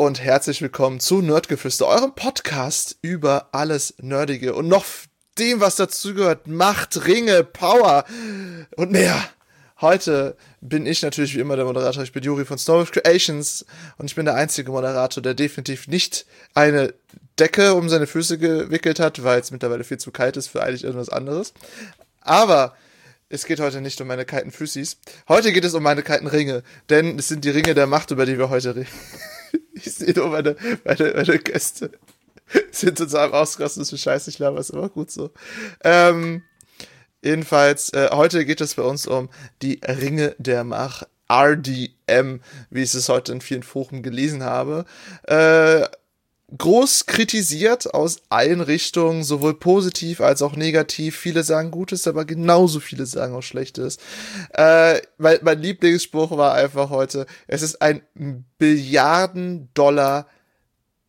und herzlich willkommen zu Nerdgeflüster, eurem Podcast über alles Nerdige und noch dem, was dazugehört, Macht, Ringe, Power und mehr. Heute bin ich natürlich wie immer der Moderator. Ich bin Juri von Snowwolf Creations und ich bin der einzige Moderator, der definitiv nicht eine Decke um seine Füße gewickelt hat, weil es mittlerweile viel zu kalt ist für eigentlich irgendwas anderes. Aber es geht heute nicht um meine kalten Füßis. Heute geht es um meine kalten Ringe. Denn es sind die Ringe der Macht, über die wir heute reden. Ich sehe nur meine, meine, meine Gäste sind total ausgerastet, so scheiße, ich glaube, ist aber gut so. Ähm, jedenfalls, äh, heute geht es bei uns um die Ringe der Macht. RDM, wie ich es heute in vielen Foren gelesen habe. Äh, groß kritisiert aus allen Richtungen, sowohl positiv als auch negativ. Viele sagen Gutes, aber genauso viele sagen auch Schlechtes. Äh, mein, mein Lieblingsspruch war einfach heute, es ist ein Billiarden-Dollar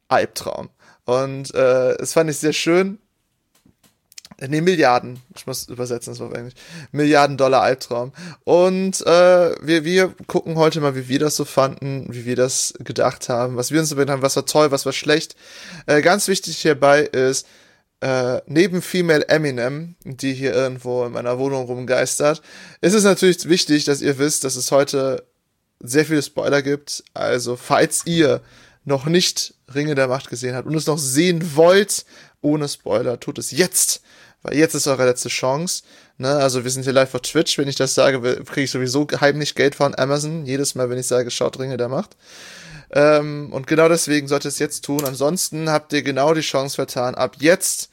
Albtraum. Und äh, es fand ich sehr schön, Nee, Milliarden. Ich muss übersetzen, das war eigentlich. Milliarden Dollar Albtraum. Und äh, wir, wir gucken heute mal, wie wir das so fanden, wie wir das gedacht haben, was wir uns überlegt haben, was war toll, was war schlecht. Äh, ganz wichtig hierbei ist, äh, neben Female Eminem, die hier irgendwo in meiner Wohnung rumgeistert, ist es natürlich wichtig, dass ihr wisst, dass es heute sehr viele Spoiler gibt. Also, falls ihr noch nicht Ringe der Macht gesehen habt und es noch sehen wollt, ohne Spoiler, tut es jetzt weil jetzt ist eure letzte Chance. Ne? Also wir sind hier live auf Twitch. Wenn ich das sage, kriege ich sowieso heimlich Geld von Amazon. Jedes Mal, wenn ich sage, schaut Ringe der Macht. Ähm, und genau deswegen sollte es jetzt tun. Ansonsten habt ihr genau die Chance vertan. Ab jetzt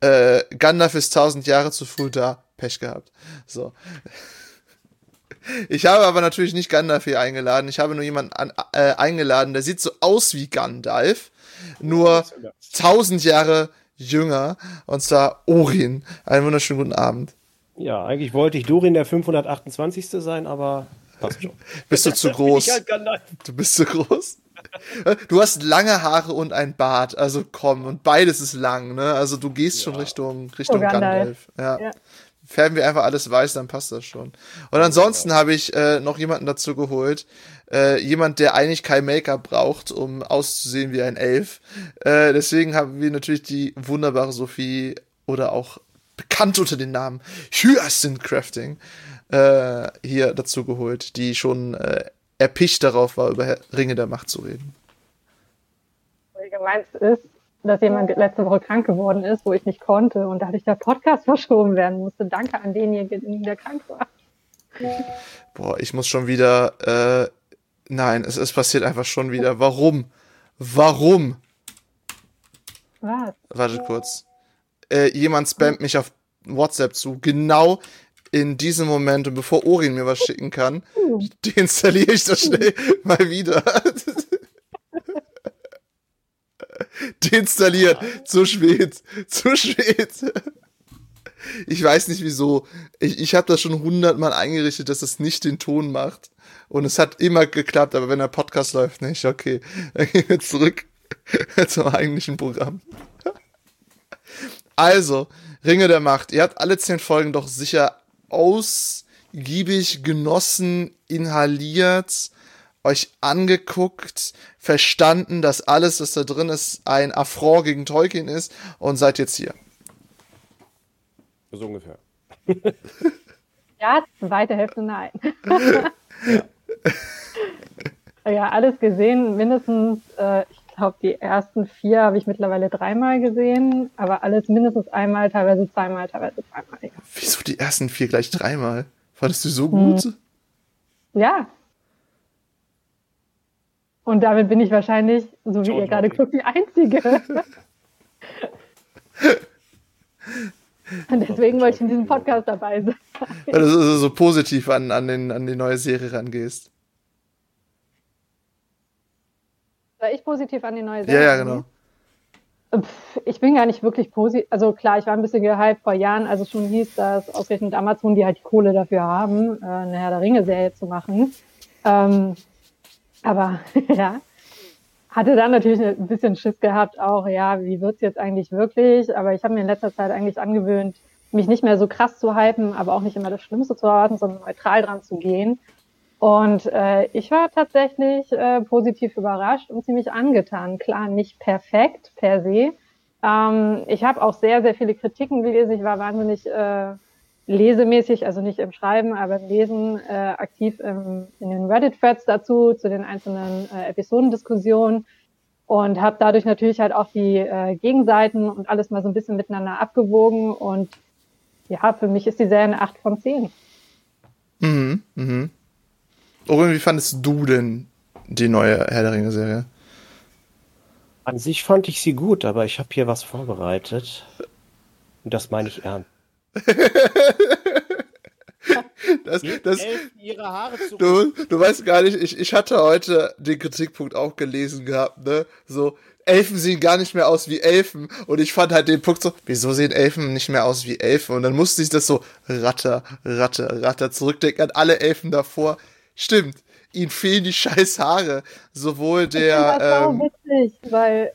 äh, Gandalf ist tausend Jahre zu früh da. Pech gehabt. So. Ich habe aber natürlich nicht Gandalf hier eingeladen. Ich habe nur jemanden an, äh, eingeladen, der sieht so aus wie Gandalf, nur tausend Jahre jünger, und zwar Orin. Einen wunderschönen guten Abend. Ja, eigentlich wollte ich Dorin der 528. sein, aber passt schon. bist du zu groß? Halt du bist zu groß? Du hast lange Haare und ein Bart, also komm, und beides ist lang, ne? Also du gehst ja. schon Richtung, Richtung oh, Gandalf. Ja. ja. Färben wir einfach alles weiß, dann passt das schon. Und ansonsten ja. habe ich äh, noch jemanden dazu geholt, äh, jemand, der eigentlich kein Make-up braucht, um auszusehen wie ein Elf. Äh, deswegen haben wir natürlich die wunderbare Sophie oder auch bekannt unter dem Namen Hyacinth Crafting äh, hier dazu geholt, die schon äh, erpicht darauf war, über Ringe der Macht zu reden. Gemeint ist, dass jemand letzte Woche krank geworden ist, wo ich nicht konnte und dadurch der Podcast verschoben werden musste. Danke an denjenigen, der krank war. Boah, ich muss schon wieder äh, Nein, es, es passiert einfach schon wieder. Warum? Warum? Was? Warte kurz. Äh, jemand spammt mich auf WhatsApp zu, genau in diesem Moment und bevor Orin mir was schicken kann, deinstalliere ich das schnell mal wieder. Deinstalliert. Zu spät. Zu spät. Ich weiß nicht wieso. Ich, ich habe das schon hundertmal eingerichtet, dass es nicht den Ton macht. Und es hat immer geklappt, aber wenn der Podcast läuft nicht, okay. Dann gehen wir zurück zum eigentlichen Programm. Also, Ringe der Macht. Ihr habt alle zehn Folgen doch sicher ausgiebig genossen, inhaliert, euch angeguckt, verstanden, dass alles, was da drin ist, ein Affront gegen Tolkien ist und seid jetzt hier. So ungefähr. ja, zweite Hälfte nein. ja. ja, alles gesehen, mindestens, äh, ich glaube, die ersten vier habe ich mittlerweile dreimal gesehen, aber alles mindestens einmal, teilweise zweimal, teilweise dreimal. Ja. Wieso die ersten vier gleich dreimal? Fandest du so gut? Hm. Ja. Und damit bin ich wahrscheinlich, so wie ihr gerade guckt, die Einzige. Und deswegen wollte ich in diesem Podcast dabei sein. Weil du so, so positiv an, an, den, an die neue Serie rangehst. Weil ich positiv an die neue Serie Ja, ja, genau. Ich bin gar nicht wirklich positiv. Also klar, ich war ein bisschen gehypt vor Jahren, als es schon hieß, dass ausgerechnet Amazon, die halt die Kohle dafür haben, äh, eine Herr der Ringe-Serie zu machen. Ähm, aber ja, hatte dann natürlich ein bisschen Schiss gehabt, auch, ja, wie wird's jetzt eigentlich wirklich? Aber ich habe mir in letzter Zeit eigentlich angewöhnt, mich nicht mehr so krass zu hypen, aber auch nicht immer das Schlimmste zu erwarten, sondern neutral dran zu gehen. Und äh, ich war tatsächlich äh, positiv überrascht und ziemlich angetan. Klar, nicht perfekt per se. Ähm, ich habe auch sehr, sehr viele Kritiken gelesen. Ich war wahnsinnig äh, lesemäßig, also nicht im Schreiben, aber im Lesen äh, aktiv im, in den Reddit-Threads dazu, zu den einzelnen äh, Episodendiskussionen und habe dadurch natürlich halt auch die äh, Gegenseiten und alles mal so ein bisschen miteinander abgewogen und ja, für mich ist die Serie eine 8 von 10. Mhm, mhm. Orin, wie fandest du denn die neue Herr der Ringe-Serie? An sich fand ich sie gut, aber ich habe hier was vorbereitet. Und das meine ich ernst. das, das, du, du weißt gar nicht, ich, ich hatte heute den Kritikpunkt auch gelesen gehabt, ne? So, Elfen sehen gar nicht mehr aus wie Elfen. Und ich fand halt den Punkt so, wieso sehen Elfen nicht mehr aus wie Elfen? Und dann musste ich das so ratter, ratter, ratter zurückdenken an alle Elfen davor. Stimmt, ihnen fehlen die scheiß Haare. Sowohl der. Das ähm, witzig, weil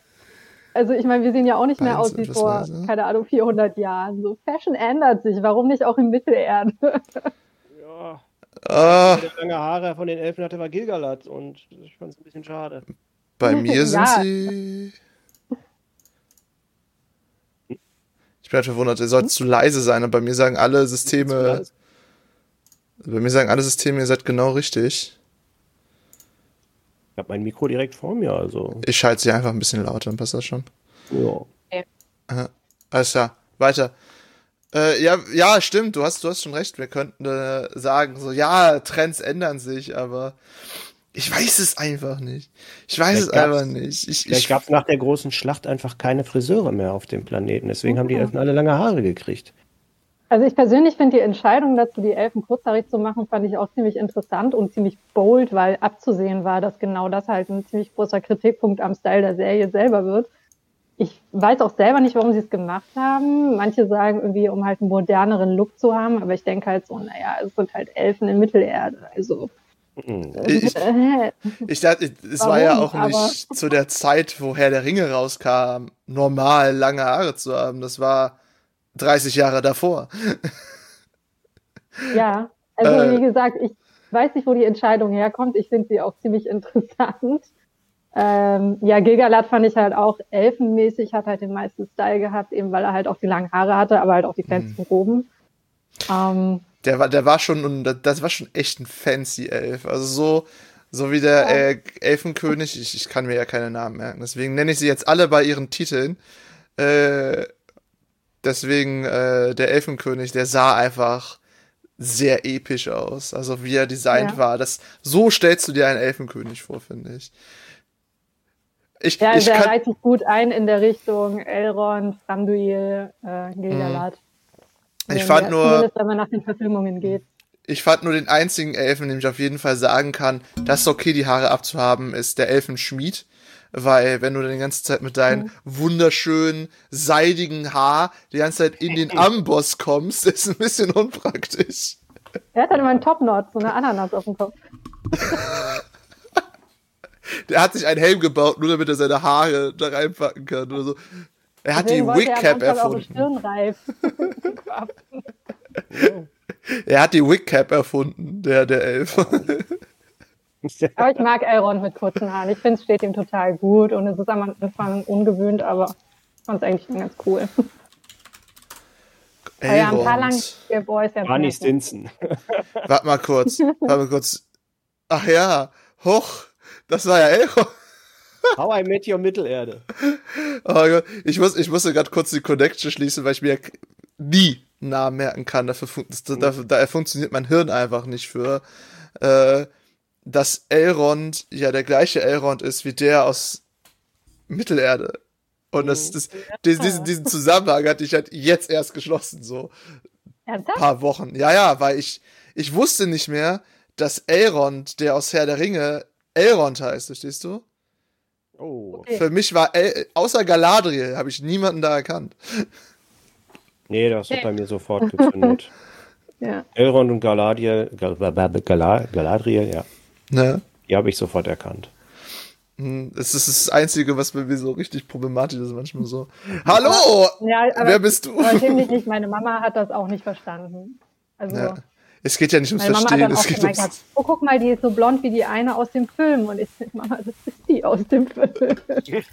also ich meine, wir sehen ja auch nicht mehr aus wie vor, keine Ahnung, 400 Jahren. So Fashion ändert sich. Warum nicht auch in Mittelerde? ja. Ah. Der lange Haare von den Elfen hatte war Gilgalad und ich fand es ein bisschen schade. Bei mir sind ja. sie. Ich bin halt verwundert, ihr sollt hm? zu leise sein, und bei mir sagen alle Systeme. Bei mir sagen alle Systeme, ihr seid genau richtig. Ich habe mein Mikro direkt vor mir, also. Ich schalte sie einfach ein bisschen lauter, dann passt das schon. Ja. Okay. Alles klar, weiter. Äh, ja, ja, stimmt, du hast, du hast schon recht. Wir könnten äh, sagen, so, ja, Trends ändern sich, aber ich weiß es einfach nicht. Ich weiß vielleicht es einfach nicht. Ich, vielleicht gab es nach der großen Schlacht einfach keine Friseure mehr auf dem Planeten. Deswegen haben die Elfen alle lange Haare gekriegt. Also ich persönlich finde die Entscheidung dazu, die Elfen kurzhaarig zu machen, fand ich auch ziemlich interessant und ziemlich bold, weil abzusehen war, dass genau das halt ein ziemlich großer Kritikpunkt am Style der Serie selber wird. Ich weiß auch selber nicht, warum sie es gemacht haben. Manche sagen irgendwie, um halt einen moderneren Look zu haben, aber ich denke halt so, naja, es sind halt Elfen in Mittelerde. Also ich, ich dachte, es Warum? war ja auch nicht Aber zu der Zeit, wo Herr der Ringe rauskam, normal lange Haare zu haben. Das war 30 Jahre davor. Ja, also äh, wie gesagt, ich weiß nicht, wo die Entscheidung herkommt. Ich finde sie auch ziemlich interessant. Ähm, ja, Gilgalad fand ich halt auch elfenmäßig, hat halt den meisten Style gehabt, eben weil er halt auch die langen Haare hatte, aber halt auch die festen Roben. Ähm, der war, der war schon, das war schon echt ein fancy Elf. Also so, so wie der äh, Elfenkönig, ich, ich kann mir ja keine Namen merken, deswegen nenne ich sie jetzt alle bei ihren Titeln. Äh, deswegen, äh, der Elfenkönig, der sah einfach sehr episch aus. Also wie er designt ja. war. Das, so stellst du dir einen Elfenkönig vor, finde ich. ich. Ja, ich der reiht sich gut ein in der Richtung Elrond, Thranduil, äh, Gilgalad. Mhm. Ich fand nur. wenn man nach den Verfilmungen geht. Ich fand nur den einzigen Elfen, dem ich auf jeden Fall sagen kann, dass es okay, die Haare abzuhaben, ist der Elfenschmied. Weil, wenn du die ganze Zeit mit deinem mhm. wunderschönen, seidigen Haar die ganze Zeit in den Amboss kommst, ist ein bisschen unpraktisch. Er hat dann immer einen Topknot, so eine Ananas auf dem Kopf. der hat sich einen Helm gebaut, nur damit er seine Haare da reinpacken kann oder so. Er hat die Wig-Cap erfunden. er hat die Wig-Cap erfunden, der, der Elf. aber ich mag Elrond mit kurzen Haaren. Ich finde, es steht ihm total gut und es ist am Anfang ungewöhnt, aber ich fand es eigentlich ganz cool. Elrond. Ja, ein paar lange Boys ja Barney Stinson. Warte mal kurz. Warte mal kurz. Ach ja, hoch. Das war ja Elrond. How I Met Your Mittelerde. Oh Gott, ich, muss, ich musste gerade kurz die Connection schließen, weil ich mir nie Namen merken kann. Dafür fun da, da, funktioniert mein Hirn einfach nicht für. Äh, dass Elrond ja der gleiche Elrond ist wie der aus Mittelerde. Und das, das, diesen, diesen, diesen Zusammenhang hatte ich halt jetzt erst geschlossen, so. Ein paar Wochen. Ja, ja, weil ich, ich wusste nicht mehr, dass Elrond, der aus Herr der Ringe, Elrond heißt, verstehst du? Oh. Okay. Für mich war, El außer Galadriel, habe ich niemanden da erkannt. Nee, das hat bei mir sofort gezündet. ja. Elrond und Galadriel, Gal Gal Galadriel, ja. Ne? Die habe ich sofort erkannt. Hm, das ist das Einzige, was bei mir so richtig problematisch ist, manchmal so. Hallo! Ja, wer bist du? Aber ziemlich nicht. Meine Mama hat das auch nicht verstanden. Also. Ja. Es geht ja nicht ums Verstehen. Es geht ums oh, guck mal, die ist so blond wie die eine aus dem Film. Und ich denke, Mama, das ist die aus dem Film.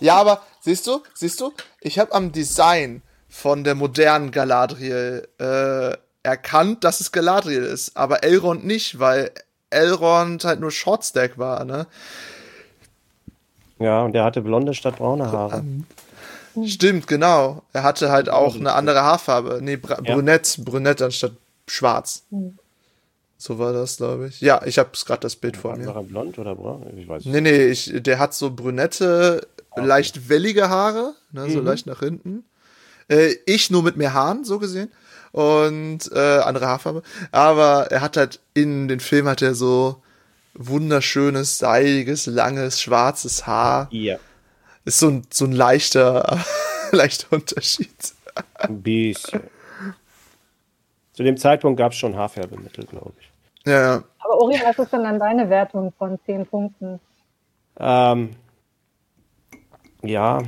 Ja, aber siehst du, siehst du, ich habe am Design von der modernen Galadriel äh, erkannt, dass es Galadriel ist, aber Elrond nicht, weil Elrond halt nur Shortstack war, ne? Ja, und der hatte blonde statt braune Haare. Stimmt, genau. Er hatte halt auch eine andere Haarfarbe. Nee, Br ja. brünett, brünett anstatt schwarz. Mhm. So war das, glaube ich. Ja, ich habe gerade das Bild vor mir. War er blond oder braun? Ich weiß nicht. Nee, nee, ich, der hat so brünette, okay. leicht wellige Haare, ne, mhm. so leicht nach hinten. Äh, ich nur mit mehr Haaren, so gesehen. Und äh, andere Haarfarbe. Aber er hat halt in den Film hat er so wunderschönes, seidiges, langes, schwarzes Haar. Ja. Ist so ein, so ein leichter, leichter Unterschied. Ein bisschen. Zu dem Zeitpunkt gab es schon Haarfärbemittel, glaube ich. Ja. Aber Ori, was ist denn dann deine Wertung von 10 Punkten? Ähm, ja,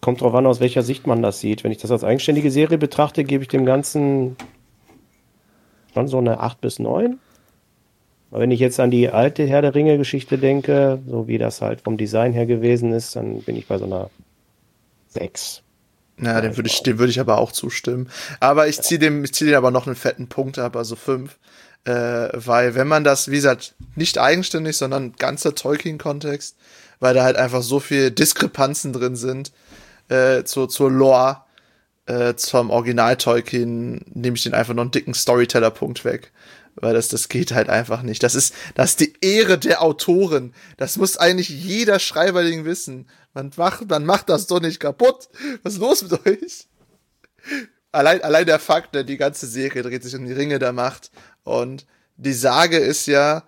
kommt drauf an, aus welcher Sicht man das sieht. Wenn ich das als eigenständige Serie betrachte, gebe ich dem Ganzen schon so eine 8 bis 9. Aber wenn ich jetzt an die alte Herr der Ringe-Geschichte denke, so wie das halt vom Design her gewesen ist, dann bin ich bei so einer 6. Ja, dem würde ich, dem würde ich aber auch zustimmen. Aber ich ziehe dem, ich ziehe aber noch einen fetten Punkt ab, also fünf. Äh, weil wenn man das, wie gesagt, nicht eigenständig, sondern ganzer Tolkien-Kontext, weil da halt einfach so viel Diskrepanzen drin sind, äh, zur, zur Lore, äh, zum Original Tolkien, nehme ich den einfach noch einen dicken Storyteller-Punkt weg weil das, das geht halt einfach nicht. Das ist, das ist die Ehre der Autoren. Das muss eigentlich jeder Schreiberling wissen. Man macht, man macht das doch nicht kaputt. Was ist los mit euch? Allein, allein der Fakt, ne, die ganze Serie dreht sich um die Ringe der Macht. Und die Sage ist ja,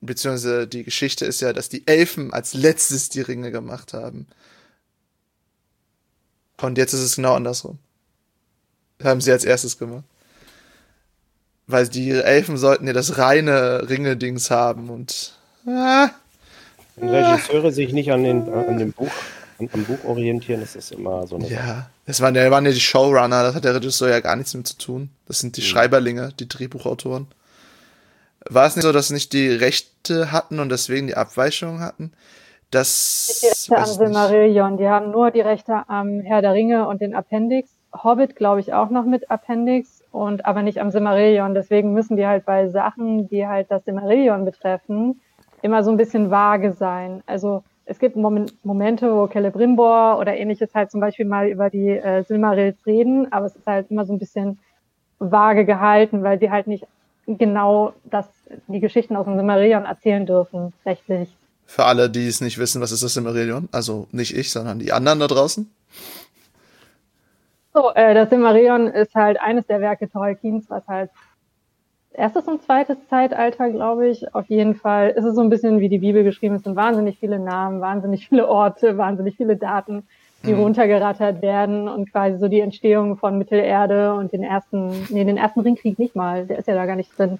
beziehungsweise die Geschichte ist ja, dass die Elfen als letztes die Ringe gemacht haben. Und jetzt ist es genau andersrum. Haben sie als erstes gemacht weil die Elfen sollten ja das reine Ringe-Dings haben und. Ah, Wenn Regisseure sich nicht an, den, an dem Buch, an, am Buch orientieren, ist das immer so eine. Ja, das waren, ja, waren ja die Showrunner, das hat der Regisseur ja gar nichts mit zu tun. Das sind die mhm. Schreiberlinge, die Drehbuchautoren. War es nicht so, dass sie nicht die Rechte hatten und deswegen die Abweichungen hatten? Das. Die Rechte am Silmarillion, die haben nur die Rechte am Herr der Ringe und den Appendix. Hobbit, glaube ich, auch noch mit Appendix und aber nicht am Simmerillion. Deswegen müssen die halt bei Sachen, die halt das Simmerillion betreffen, immer so ein bisschen vage sein. Also es gibt Moment, Momente, wo Celebrimbor oder ähnliches halt zum Beispiel mal über die äh, Silmarils reden, aber es ist halt immer so ein bisschen vage gehalten, weil sie halt nicht genau das, die Geschichten aus dem Simmerillion erzählen dürfen, rechtlich. Für alle, die es nicht wissen, was ist das Simmerillion? Also nicht ich, sondern die anderen da draußen? So, äh, das Silmarillion ist halt eines der Werke Tolkiens, was halt erstes und zweites Zeitalter, glaube ich. Auf jeden Fall ist es so ein bisschen wie die Bibel geschrieben. Es sind wahnsinnig viele Namen, wahnsinnig viele Orte, wahnsinnig viele Daten, die mhm. runtergerattert werden und quasi so die Entstehung von Mittelerde und den ersten, nee, den ersten Ringkrieg nicht mal, der ist ja da gar nicht drin.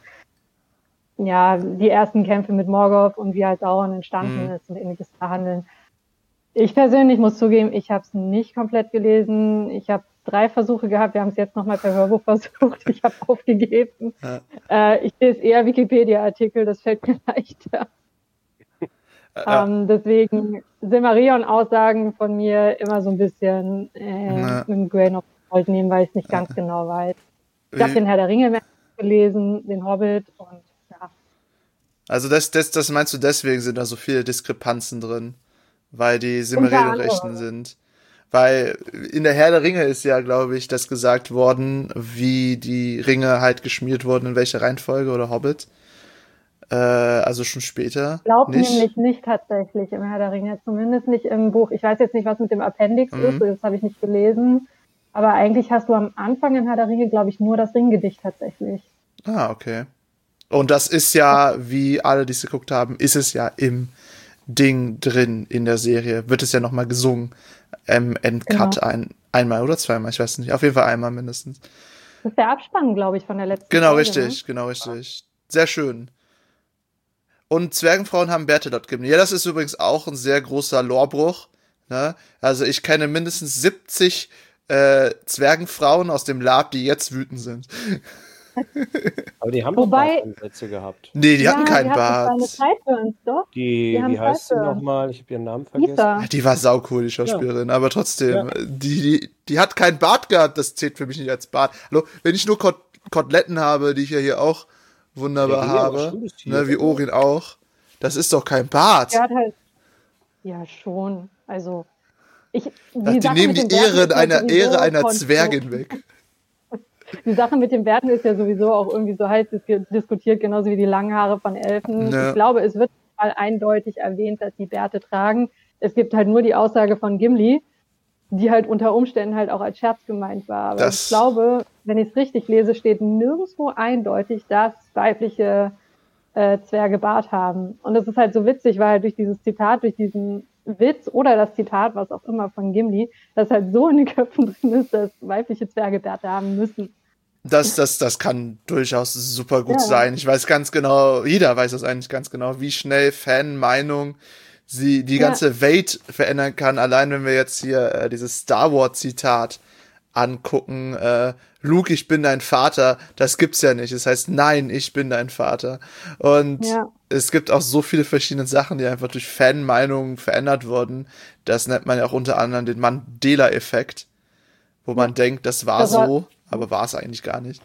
Ja, die ersten Kämpfe mit Morgoth und wie halt Sauron entstanden mhm. ist und ähnliches verhandeln. Ich persönlich muss zugeben, ich habe es nicht komplett gelesen. Ich habe drei Versuche gehabt. Wir haben es jetzt nochmal per Hörbuch versucht. Ich habe aufgegeben. Ja. Äh, ich lese eher Wikipedia-Artikel, das fällt mir leichter. Ja. Ähm, deswegen Silmarillion-Aussagen von mir immer so ein bisschen äh, ja. mit dem Grain of Salt nehmen, weil ich es nicht ganz genau weiß. Ich habe den Herr der Ringe gelesen, den Hobbit und. Also das, das, das meinst du, deswegen sind da so viele Diskrepanzen drin, weil die Silmarillion-Rechten sind. Weil in der Herr der Ringe ist ja, glaube ich, das gesagt worden, wie die Ringe halt geschmiert wurden, in welcher Reihenfolge oder Hobbit. Äh, also schon später. Ich glaube nämlich nicht tatsächlich im Herr der Ringe, zumindest nicht im Buch. Ich weiß jetzt nicht, was mit dem Appendix mhm. ist, das habe ich nicht gelesen. Aber eigentlich hast du am Anfang in Herr der Ringe, glaube ich, nur das Ringgedicht tatsächlich. Ah, okay. Und das ist ja, wie alle, die es geguckt haben, ist es ja im Ding drin in der Serie. Wird es ja nochmal gesungen im Endcut genau. ein, einmal oder zweimal, ich weiß nicht. Auf jeden Fall einmal mindestens. Das ist der Abspann, glaube ich, von der letzten Genau, Folge, richtig, ne? genau, richtig. Sehr schön. Und Zwergenfrauen haben Bärte dort gegeben. Ja, das ist übrigens auch ein sehr großer Lorbruch. Ne? Also ich kenne mindestens 70 äh, Zwergenfrauen aus dem Lab, die jetzt wütend sind. Aber die haben Wobei- doch Bartansätze gehabt. Nee, die ja, hatten keinen die Bart. Hatten kleine Sideburns, doch. Die, Die wie heißt sie nochmal? Ich habe ihren Namen vergessen. Lisa. Die war saucool, die Schauspielerin, aber trotzdem, Ja. die, die, die hat keinen Bart gehabt, das zählt für mich nicht als Bart. Hallo, wenn ich nur Kot Koteletten habe, die ich ja hier auch wunderbar Ja, die habe, ne, wie Orin auch, das ist doch kein Bart. Halt. Ja, schon. Also. Ich, Ach, die nehmen die Ehre ja einer, Ehre einer Zwergin weg. Die Sache mit den Bärten ist ja sowieso auch irgendwie so heiß dis diskutiert, genauso wie die langen Haare von Elfen. Ja. Ich glaube, es wird mal eindeutig erwähnt, dass die Bärte tragen. Es gibt halt nur die Aussage von Gimli, die halt unter Umständen halt auch als Scherz gemeint war. Aber Das- ich glaube, wenn ich es richtig lese, steht nirgendwo eindeutig, dass weibliche äh, Zwerge Bart haben. Und das ist halt so witzig, weil halt durch dieses Zitat, durch diesen Witz oder das Zitat, was auch immer von Gimli, das halt so in den Köpfen drin ist, dass weibliche Zwerge Bärte haben müssen. Das, das, das kann durchaus super gut Ja. sein. Ich weiß ganz genau, jeder weiß das eigentlich ganz genau, wie schnell Fanmeinung sie die Ja. ganze Welt verändern kann. Allein wenn wir jetzt hier äh, dieses Star Wars Zitat angucken, äh, Luke, ich bin dein Vater, das gibt's ja nicht. Es heißt, nein, ich bin dein Vater. Und Ja. es gibt auch so viele verschiedene Sachen, die einfach durch Fanmeinungen verändert wurden. Das nennt man ja auch unter anderem den Mandela-Effekt, wo man denkt, das war Das war- so, aber war es eigentlich gar nicht.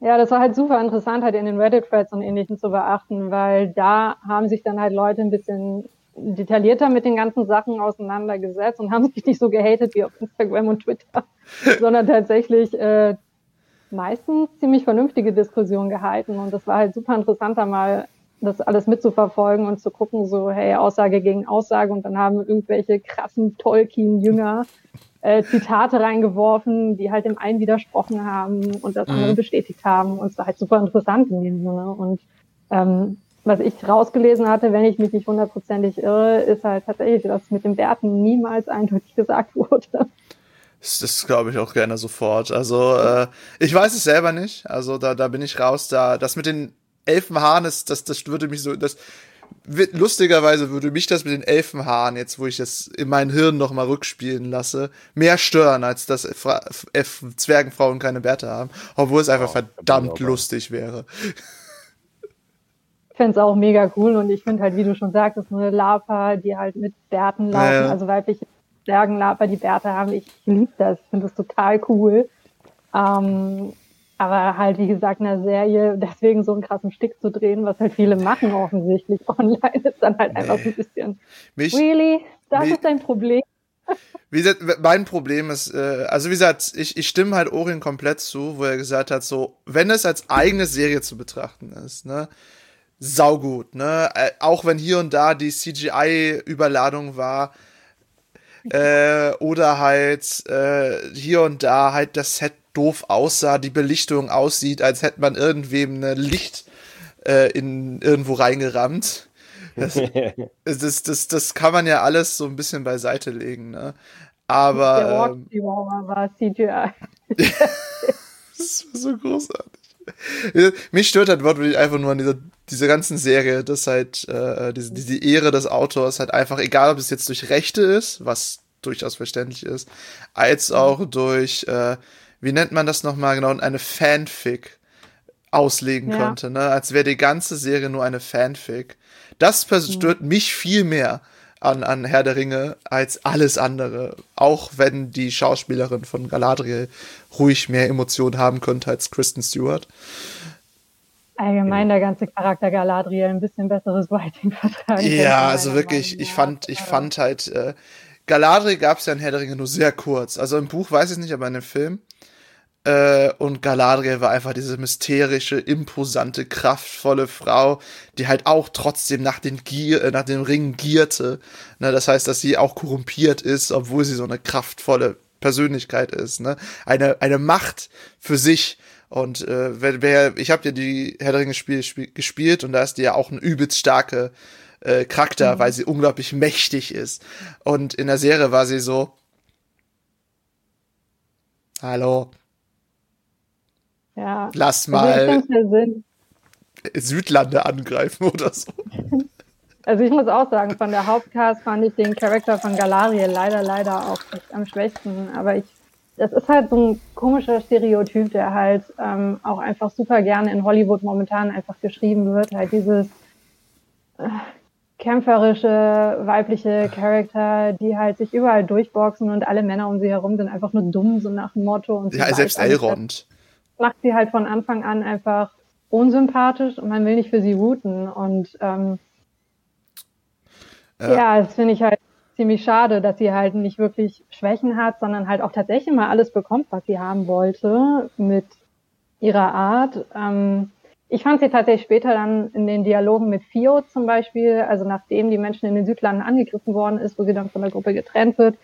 Ja, das war halt super interessant, halt in den Reddit-Threads und ähnlichen zu beachten, weil da haben sich dann halt Leute ein bisschen detaillierter mit den ganzen Sachen auseinandergesetzt und haben sich nicht so gehatet wie auf Instagram und Twitter, sondern tatsächlich äh, meistens ziemlich vernünftige Diskussionen gehalten. Und das war halt super interessant, da mal das alles mitzuverfolgen und zu gucken, so, hey, Aussage gegen Aussage und dann haben irgendwelche krassen Tolkien-Jünger äh, Zitate reingeworfen, die halt dem einen widersprochen haben und das andere Mhm. bestätigt haben. Und es war halt super interessant in dem Sinne. Und ähm, was ich rausgelesen hatte, wenn ich mich nicht hundertprozentig irre, ist halt tatsächlich, dass mit den Werten niemals eindeutig gesagt wurde. Das, das glaube ich auch gerne sofort. Also, äh, ich weiß es selber nicht. Also, da, da bin ich raus. Da, das mit den Elfenhaaren ist, das, das würde mich so, das, lustigerweise würde mich das mit den Elfenhaaren, jetzt wo ich das in mein Hirn nochmal rückspielen lasse, mehr stören, als dass Fra F Zwergenfrauen keine Bärte haben. Obwohl es einfach ich verdammt lustig wäre. Ich finde es auch mega cool und ich finde halt, wie du schon sagtest, eine Lapa, die halt mit Bärten laufen, Ja, ja. also weibliche Zwergenlapa, die Bärte haben. Ich liebe das, ich finde das total cool. Ähm, aber halt, wie gesagt, in der Serie deswegen so einen krassen Stick zu drehen, was halt viele machen offensichtlich online, ist dann halt einfach so ein bisschen, Mich, really? Das mich- ist dein Problem? Wie gesagt, mein Problem ist, äh, also wie gesagt, ich, ich stimme halt Orin komplett zu, wo er gesagt hat, so, wenn es als eigene Serie zu betrachten ist, ne, saugut, ne, äh, auch wenn hier und da die CGI-Überladung war, äh, oder halt äh, hier und da halt das Set doof aussah, die Belichtung aussieht, als hätte man irgendwem ne Licht äh, in irgendwo reingerammt. Das, das, das, das kann man ja alles so ein bisschen beiseite legen, ne? Der Aber Ork ähm, Chihuahua war CGI. das war so großartig. Mich stört halt wortwörtlich einfach nur an dieser, dieser ganzen Serie, dass halt äh, diese, diese Ehre des Autors halt einfach, egal ob es jetzt durch Rechte ist, was durchaus verständlich ist, als auch durch, äh, wie nennt man das nochmal genau, eine Fanfic auslegen Ja. könnte, ne? Als wäre die ganze Serie nur eine Fanfic. Das pers- stört mich viel mehr an, an Herr der Ringe als alles andere. Auch wenn die Schauspielerin von Galadriel ruhig mehr Emotionen haben könnte als Kristen Stewart. Allgemein der ganze Charakter Galadriel ein bisschen besseres Writing vertragen. Ja, also wirklich, Meinung ich fand, ich fand halt, äh, Galadriel gab es ja in Herr der Ringe nur sehr kurz. Also im Buch weiß ich nicht, aber in dem Film. Äh, und Galadriel war einfach diese mysterische, imposante, kraftvolle Frau, die halt auch trotzdem nach den Gier, äh, nach dem Ring gierte. Ne, das heißt, dass sie auch korrumpiert ist, obwohl sie so eine kraftvolle Persönlichkeit ist. Ne? Eine, eine Macht für sich. Und äh, wer, wer, ich habe ja die Herr der Ringe Spiel, Spiel gespielt und da ist die ja auch eine übelst starke äh, Charakter, weil sie unglaublich mächtig ist. Und in der Serie war sie so. Hallo, Ja. lass Also mal. Südlande angreifen oder so. Also ich muss auch sagen, von der Hauptcast fand ich den Charakter von Galadriel leider, leider auch echt am schwächsten. Aber ich das ist halt so ein komischer Stereotyp, der halt ähm, auch einfach super gerne in Hollywood momentan einfach geschrieben wird. Halt dieses äh, kämpferische weibliche Charakter, die halt sich überall durchboxen und alle Männer um sie herum sind einfach nur dumm, so nach dem Motto. Und ja, selbst Elrond. Macht sie halt von Anfang an einfach unsympathisch und man will nicht für sie routen. Und ähm, ja. ja, das finde ich halt ziemlich schade, dass sie halt nicht wirklich Schwächen hat, sondern halt auch tatsächlich mal alles bekommt, was sie haben wollte mit ihrer Art. Ähm, ich fand sie tatsächlich später dann in den Dialogen mit Fio zum Beispiel, also nachdem die Menschen in den Südlanden angegriffen worden ist, wo sie dann von der Gruppe getrennt wird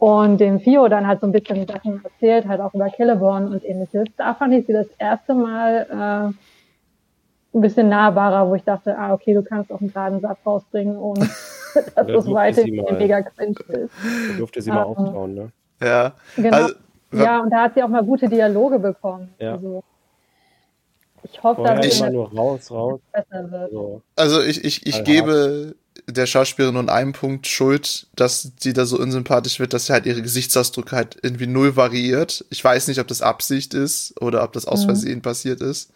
und dem Fio dann halt so ein bisschen Sachen erzählt, halt auch über Celeborn und ähnliches. Da fand ich sie das erste Mal äh, ein bisschen nahbarer, wo ich dachte, ah, okay, du kannst auch einen geraden Satz rausbringen, ohne dass das weiterhin mega cringe ist. Da durfte sie mal um, auftrauen, ne? Ja. Genau. Also, ja, und da hat sie auch mal gute Dialoge bekommen. Ja. Also, ich hoffe, dass es immer nur raus, raus. besser wird. So. Also ich, ich, ich gebe der Schauspielerin nur einen Punkt Schuld, dass sie da so unsympathisch wird, dass sie halt ihre Gesichtsausdruck halt irgendwie null variiert. Ich weiß nicht, ob das Absicht ist oder ob das aus mhm. Versehen mhm. passiert ist.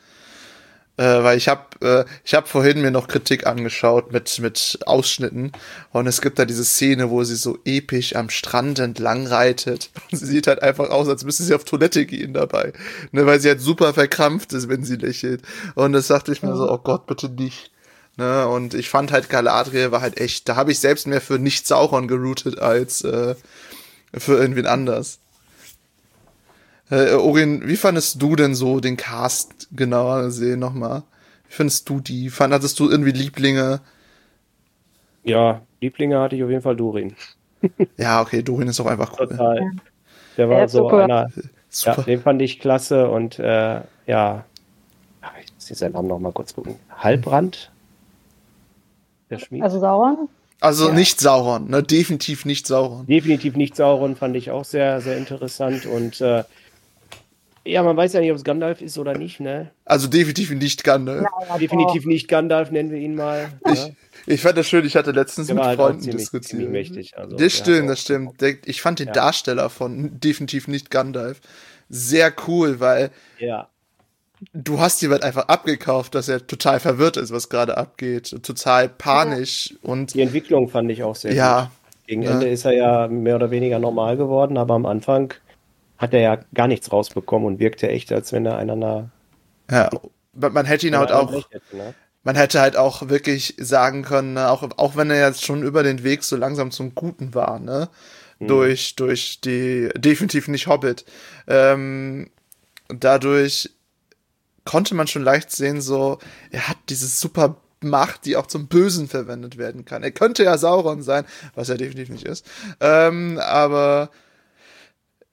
Äh, weil ich habe äh, ich habe vorhin mir noch Kritik angeschaut mit mit Ausschnitten und es gibt da diese Szene, wo sie so episch am Strand entlang reitet und sie sieht halt einfach aus, als müsste sie auf Toilette gehen dabei, ne, weil sie halt super verkrampft ist, wenn sie lächelt und das dachte ich mir so, oh Gott, bitte nicht. Ne, und ich fand halt Galadriel war halt echt, da habe ich selbst mehr für nicht Sauron geroutet als äh, für irgendwen anders. Äh, Orin, wie fandest du denn so den Cast genauer gesehen nochmal? Wie findest du die? Fand, hattest du irgendwie Lieblinge? Ja, Lieblinge hatte ich auf jeden Fall Durin. ja, okay, Durin ist auch einfach cool. Total. Der war so super. einer. Super. Ja, den fand ich klasse und äh, ja, ich muss jetzt seinen Namen nochmal kurz gucken. Halbrand? Der Schmied. Also Sauron? Also ja. nicht Sauron, ne? Definitiv nicht Sauron. Definitiv nicht Sauron, fand ich auch sehr, sehr interessant und äh, ja, man weiß ja nicht, ob es Gandalf ist oder nicht, ne? Also definitiv nicht Gandalf. Ja, definitiv nicht Gandalf, nennen wir ihn mal. Ich, ja. ich fand das schön, ich hatte letztens mit halt Freunden ziemlich, diskutiert. Ziemlich mächtig, also, das stimmt, das stimmt. Ich fand den Darsteller von definitiv nicht Gandalf sehr cool, weil ja. Du hast jemand einfach abgekauft, dass er total verwirrt ist, was gerade abgeht. Total panisch. Und Die Entwicklung fand ich auch sehr ja, gut. Gegen Ende ist er ja mehr oder weniger normal geworden, aber am Anfang hat er ja gar nichts rausbekommen und wirkte echt, als wenn er einander. Ja, man hätte ihn halt auch. Hätte, ne? Man hätte halt auch wirklich sagen können, ne, auch, auch wenn er jetzt schon über den Weg so langsam zum Guten war, ne? Mhm. Durch, durch die, definitiv nicht Hobbit. Ähm, dadurch konnte man schon leicht sehen, so, er hat diese super Macht, die auch zum Bösen verwendet werden kann. Er könnte ja Sauron sein, was er definitiv nicht ist. Ähm, aber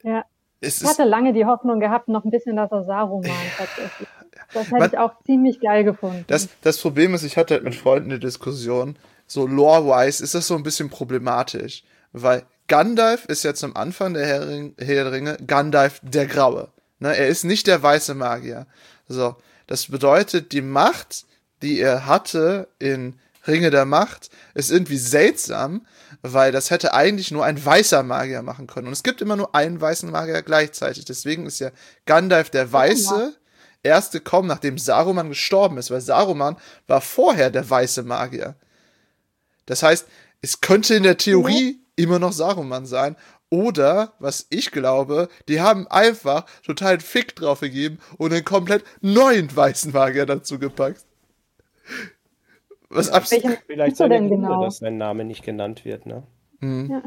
ja. ich hatte lange die Hoffnung gehabt, noch ein bisschen, dass er Saruman tatsächlich. Das hätte man, ich auch ziemlich geil gefunden. Das, das Problem ist, ich hatte halt mit Freunden eine Diskussion, so lore-wise ist das so ein bisschen problematisch, weil Gandalf ist ja zum Anfang der Herr, Herr der Ringe Gandalf der Graue. Ne, er ist nicht der weiße Magier. So, das bedeutet, die Macht, die er hatte in Ringe der Macht, ist irgendwie seltsam, weil das hätte eigentlich nur ein weißer Magier machen können. Und es gibt immer nur einen weißen Magier gleichzeitig. Deswegen ist ja Gandalf der Weiße erst gekommen, nachdem Saruman gestorben ist, weil Saruman war vorher der weiße Magier. Das heißt, es könnte in der Theorie immer noch Saruman sein. Oder, was ich glaube, die haben einfach total Fick drauf gegeben und einen komplett neuen weißen Magier dazu gepackt. Was absolut. Vielleicht seine Gründe, genau? dass sein Name nicht genannt wird, ne? Mhm. Ja.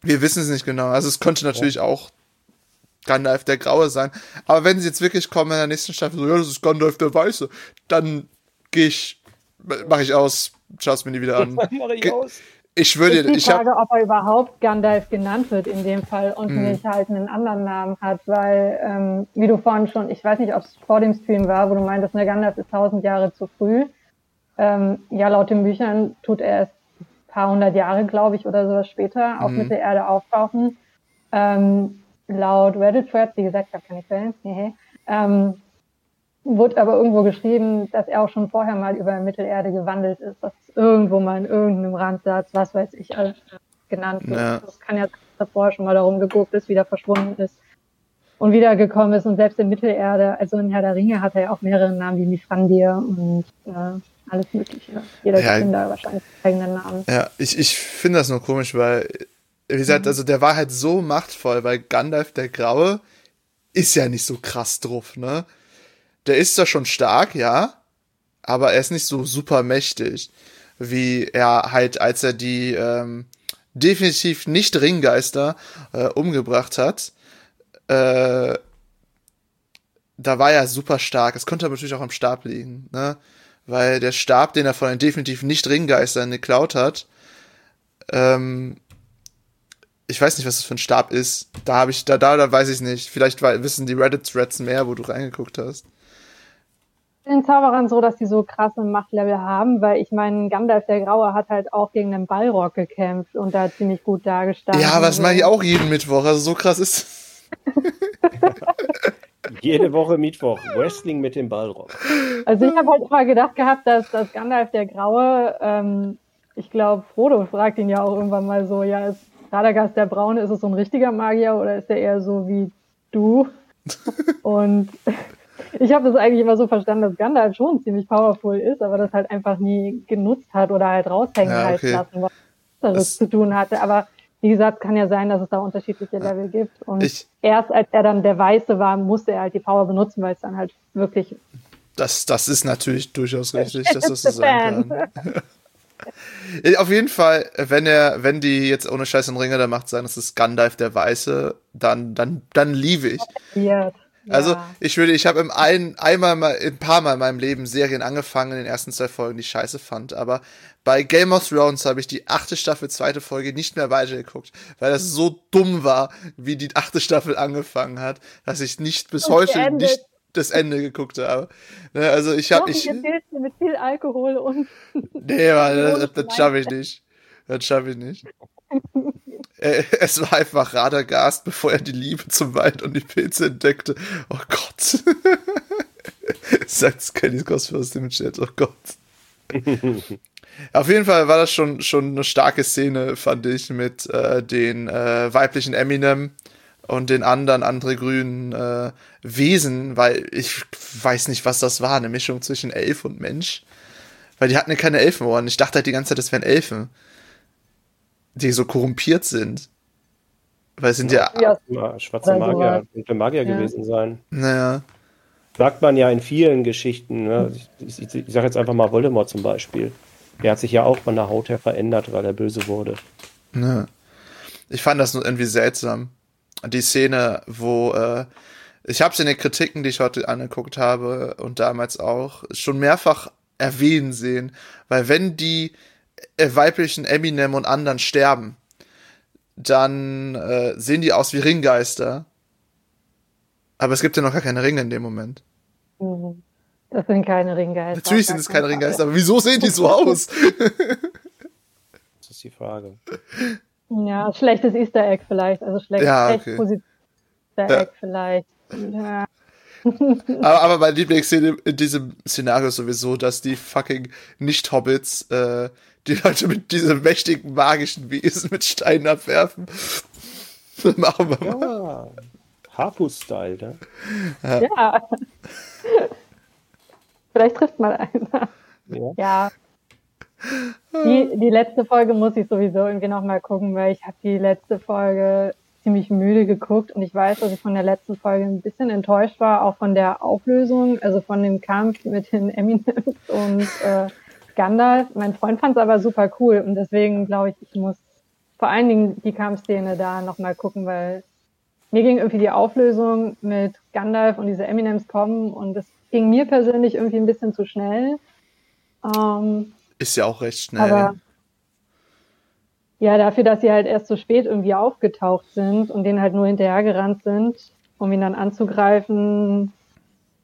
Wir wissen es nicht genau. Also es könnte natürlich ja. auch Gandalf der Graue sein. Aber wenn sie jetzt wirklich kommen in der nächsten Staffel, so, ja, das ist Gandalf der Weiße, dann gehe ich, mache ich aus, schau es mir nie wieder an. mach ich aus. Ich würde. Ist die Frage, hab, ob er überhaupt Gandalf genannt wird in dem Fall und mh. nicht halt einen anderen Namen hat, weil, ähm, wie du vorhin schon, ich weiß nicht, ob es vor dem Stream war, wo du meintest, ne, Gandalf ist tausend Jahre zu früh. Ähm, ja, laut den Büchern tut er es ein paar hundert Jahre, glaube ich, oder sowas später auf Mittelerde auftauchen. Ähm, laut Reddit Thread, wie gesagt, ich habe keine Quellen, nee, ähm, wurde aber irgendwo geschrieben, dass er auch schon vorher mal über Mittelerde gewandelt ist, dass irgendwo mal in irgendeinem Randsatz, was weiß ich, alles genannt wird. Ja. Das kann ja, vorher schon mal darum geguckt ist, wieder verschwunden ist. und wiedergekommen ist und selbst in Mittelerde, also in Herr der Ringe hat er ja auch mehrere Namen wie Mifrandir und äh, alles Mögliche. Jeder ja, Kinder wahrscheinlich eigenen Namen. Ja, ich, ich finde das nur komisch, weil, wie gesagt, mhm. also der war halt so machtvoll, weil Gandalf der Graue ist ja nicht so krass drauf, ne? Der ist zwar schon stark, ja, aber er ist nicht so super mächtig, wie er halt, als er die ähm, definitiv nicht Ringgeister äh, umgebracht hat. Äh, da war er super stark. Es konnte aber natürlich auch am Stab liegen, ne? Weil der Stab, den er von den definitiv nicht Ringgeistern geklaut hat, ähm, ich weiß nicht, was das für ein Stab ist. Da habe ich, da, da, da weiß ich nicht. Vielleicht wissen die Reddit-Threads mehr, wo du reingeguckt hast den Zauberern so, dass die so krasse Machtlevel haben, weil ich meine, Gandalf der Graue hat halt auch gegen den Ballrock gekämpft und da ziemlich gut dargestanden. Ja, aber das mache ich auch jeden Mittwoch, also so krass ist Jede Woche Mittwoch, Wrestling mit dem Ballrock. Also ich habe halt immer gedacht gehabt, dass, dass Gandalf der Graue, ähm, ich glaube, Frodo fragt ihn ja auch irgendwann mal so, ja, ist Radagast der Braune, ist es so ein richtiger Magier oder ist er eher so wie du? Und ich habe das eigentlich immer so verstanden, dass Gandalf schon ziemlich powerful ist, aber das halt einfach nie genutzt hat oder halt raushängen ja, okay. lassen, was das zu tun hatte. Aber wie gesagt, kann ja sein, dass es da unterschiedliche Level gibt. Und ich, erst als er dann der Weiße war, musste er halt die Power benutzen, weil es dann halt wirklich. Das, das ist natürlich durchaus richtig, dass das so sein kann. Auf jeden Fall, wenn er, wenn die jetzt ohne Scheiß und Ringe der Macht sagen, das ist Gandalf der Weiße, dann, dann, dann liebe ich. Ja. Also ich würde, ich habe im ein, einmal mal, ein paar Mal in meinem Leben Serien angefangen in den ersten zwei Folgen, die ich scheiße fand. Aber bei Game of Thrones habe ich die achte Staffel, zweite Folge nicht mehr weitergeguckt, weil das so dumm war, wie die achte Staffel angefangen hat, dass ich nicht bis und heute nicht das Ende geguckt habe. Ne, also ich habe ich mit viel Alkohol und nee, Mann, das, das schaffe ich nicht. Das schaffe ich nicht. Äh, es war einfach Radagast, bevor er die Liebe zum Wald und die Pilze entdeckte. Oh Gott. Sagt Kelly Cosmos im Chat. Oh Gott. Auf jeden Fall war das schon, schon eine starke Szene, fand ich, mit äh, den äh, weiblichen Eminem und den anderen, andere grünen äh, Wesen, weil ich weiß nicht, was das war, eine Mischung zwischen Elf und Mensch. Weil die hatten ja keine Elfenohren. Ich dachte halt die ganze Zeit, das wären Elfen die so korrumpiert sind. Weil es sind ja, ja, ja schwarze Magier, dunkle Magier ja. gewesen sein. Naja. Sagt man ja in vielen Geschichten. Ne? Ich, ich, ich sage jetzt einfach mal Voldemort zum Beispiel. Der hat sich ja auch von der Haut her verändert, weil er böse wurde. Ja. Ich fand das nur irgendwie seltsam. Die Szene, wo äh, ich habe es in den Kritiken, die ich heute angeguckt habe und damals auch, schon mehrfach erwähnen sehen, weil wenn die äh, weiblichen Eminem und anderen sterben, dann äh, sehen die aus wie Ringgeister. Aber es gibt ja noch gar keine Ringe in dem Moment. Mhm. Das sind keine Ringgeister. Natürlich sind es keine Ringgeister, aber wieso sehen die so aus? das ist die Frage. Ja, schlechtes Easter Egg vielleicht. Also schlecht, ja, okay. Easter Egg ja. vielleicht. Ja. aber, aber mein Lieblingsszene in diesem Szenario ist sowieso, dass die fucking Nicht-Hobbits äh, die Leute mit diesen mächtigen magischen Wesen mit Steinen abwerfen. Machen wir mal. Ja. Harpus-Style, ne? Ja. ja. Vielleicht trifft mal einer. Ja. ja. Die, die letzte Folge muss ich sowieso irgendwie nochmal gucken, weil ich habe die letzte Folge ziemlich müde geguckt und ich weiß, dass ich von der letzten Folge ein bisschen enttäuscht war, auch von der Auflösung, also von dem Kampf mit den Eminems und äh, Gandalf. Mein Freund fand es aber super cool und deswegen glaube ich, ich muss vor allen Dingen die Kampfszene da nochmal gucken, weil mir ging irgendwie die Auflösung mit Gandalf und diese Eminems kommen und das ging mir persönlich irgendwie ein bisschen zu schnell. Ähm, Ist ja auch recht schnell. Aber ja, dafür, dass sie halt erst so spät irgendwie aufgetaucht sind und denen halt nur hinterhergerannt sind, um ihn dann anzugreifen,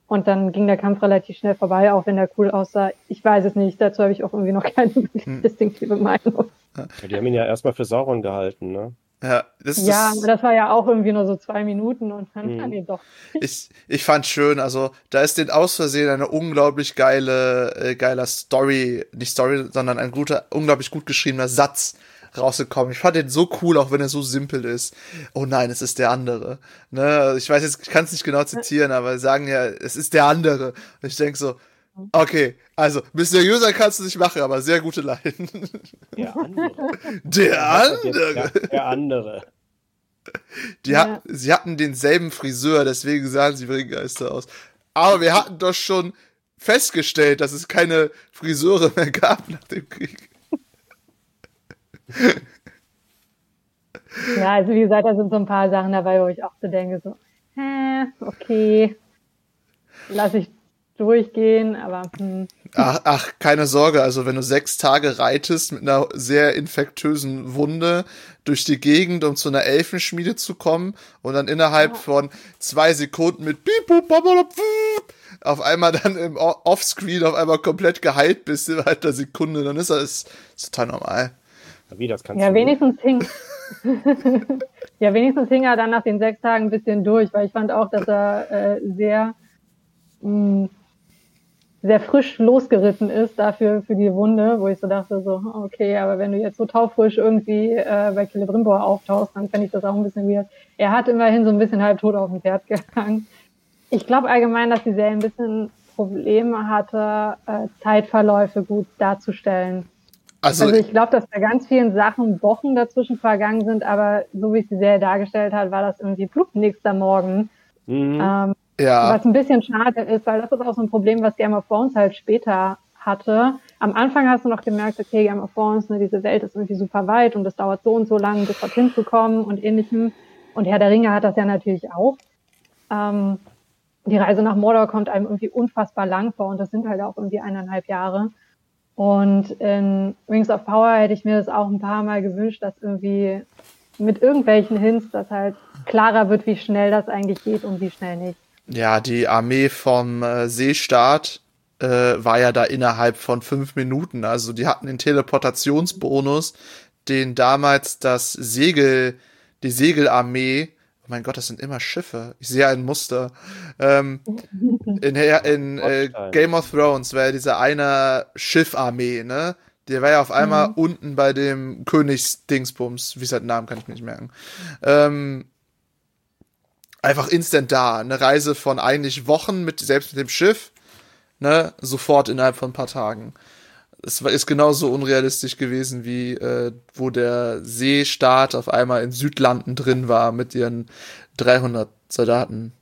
und dann ging der Kampf relativ schnell vorbei, auch wenn er cool aussah. Ich weiß es nicht, dazu habe ich auch irgendwie noch keine hm. distinktive Meinung. Ja, die haben ihn ja erstmal für Sauron gehalten, ne? Ja, das, ja das, das war ja auch irgendwie nur so zwei Minuten und dann hm. ihn doch. Ich, ich fand schön, also da ist den aus Versehen eine unglaublich geile, äh, geiler Story, nicht Story, sondern ein guter, unglaublich gut geschriebener Satz rausgekommen. Ich fand den so cool, auch wenn er so simpel ist. Oh nein, es ist der andere. Ne? Ich weiß jetzt, ich kann es nicht genau zitieren, aber sagen ja, es ist der andere. Und ich denke so, okay, also mysteriöser kannst du nicht machen, aber sehr gute Line. Der andere. Der andere. Der, der andere. Die ja. hat, sie hatten denselben Friseur, deswegen sahen sie wie Ringgeister aus. Aber wir hatten doch schon festgestellt, dass es keine Friseure mehr gab nach dem Krieg. Ja, also wie gesagt, da sind so ein paar Sachen dabei, wo ich auch so denke, so, hä, okay, lass ich durchgehen, aber hm. ach, ach, keine Sorge, also wenn du sechs Tage reitest mit einer sehr infektösen Wunde durch die Gegend, um zu einer Elfenschmiede zu kommen und dann innerhalb ja. von zwei Sekunden mit auf einmal dann im Offscreen auf einmal komplett geheilt bist innerhalb der Sekunde, dann ist das total normal. Wie, das kannst ja, du wenigstens hing. ja, wenigstens hing er dann nach den sechs Tagen ein bisschen durch, weil ich fand auch, dass er äh, sehr, mh, mm, sehr frisch losgeritten ist dafür für die Wunde, wo ich so dachte, so, okay, aber wenn du jetzt so taufrisch irgendwie äh, bei Celebrimbo auftauchst, dann fände ich das auch ein bisschen weird. Er hat immerhin so ein bisschen halb tot auf dem Pferd gehangen. Ich glaube allgemein, dass die Serie ein bisschen Probleme hatte, äh, Zeitverläufe gut darzustellen. Also, also ich glaube, dass bei ganz vielen Sachen Wochen dazwischen vergangen sind, aber so wie es die Serie dargestellt hat, war das irgendwie blub nächster Morgen. Mhm. Ähm, ja. Was ein bisschen schade ist, weil das ist auch so ein Problem, was Game of Thrones halt später hatte. Am Anfang hast du noch gemerkt, okay, Game of Thrones, ne, diese Welt ist irgendwie super weit und es dauert so und so lange, bis dorthin zu kommen und ähnlichem. Und Herr der Ringe hat das ja natürlich auch. Ähm, die Reise nach Mordor kommt einem irgendwie unfassbar lang vor und das sind halt auch irgendwie eineinhalb Jahre. Und in Rings of Power hätte ich mir das auch ein paar Mal gewünscht, dass irgendwie mit irgendwelchen Hints, dass halt klarer wird, wie schnell das eigentlich geht und wie schnell nicht. Ja, die Armee vom äh, Seestaat äh, war ja da innerhalb von fünf Minuten. Also die hatten den Teleportationsbonus, den damals das Segel, die Segelarmee mein Gott, das sind immer Schiffe. Ich sehe ein Muster. Ähm, in in äh, Game of Thrones war ja diese eine Schiffarmee, ne? Der war ja auf einmal mhm. unten bei dem Königsdingsbums. Wie ist sein Name, kann ich mir nicht merken. Ähm, einfach instant da. Eine Reise von eigentlich Wochen mit, selbst mit dem Schiff, ne? Sofort innerhalb von ein paar Tagen es ist genauso unrealistisch gewesen, wie äh, wo der Seestaat auf einmal in Südlanden drin war mit ihren 300 Soldaten.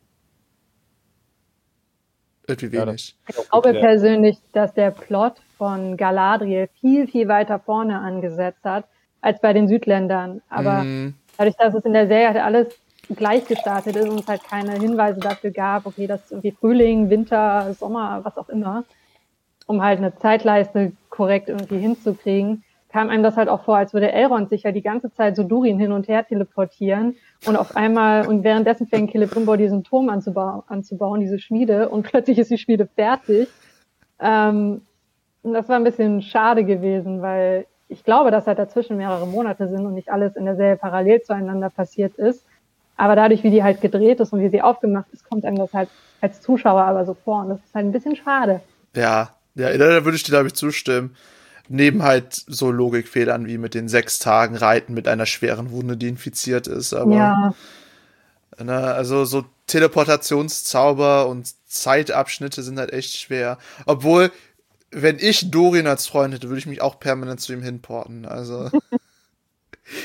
Irgendwie wenig. Ja, ich glaube persönlich, dass der Plot von Galadriel viel, viel weiter vorne angesetzt hat, als bei den Südländern. Aber mm. dadurch, dass es in der Serie halt alles gleich gestartet ist und es halt keine Hinweise dafür gab, okay, das ist irgendwie Frühling, Winter, Sommer, was auch immer, um halt eine Zeitleiste korrekt irgendwie hinzukriegen, kam einem das halt auch vor, als würde Elrond sich ja die ganze Zeit so Durin hin und her teleportieren und auf einmal, und währenddessen fängt Celebrimbor diesen Turm anzubauen, anzubauen, diese Schmiede, und plötzlich ist die Schmiede fertig. Ähm, und das war ein bisschen schade gewesen, weil ich glaube, dass halt dazwischen mehrere Monate sind und nicht alles in der Serie parallel zueinander passiert ist. Aber dadurch, wie die halt gedreht ist und wie sie aufgemacht ist, kommt einem das halt als Zuschauer aber so vor. Und das ist halt ein bisschen schade. Ja, ja, da würde ich dir, glaube ich, zustimmen. Neben halt so Logikfehlern wie mit den sechs Tagen Reiten mit einer schweren Wunde, die infiziert ist. Aber, ja. Na, also so Teleportationszauber und Zeitabschnitte sind halt echt schwer. Obwohl, wenn ich Dorin als Freund hätte, würde ich mich auch permanent zu ihm hinporten. Also.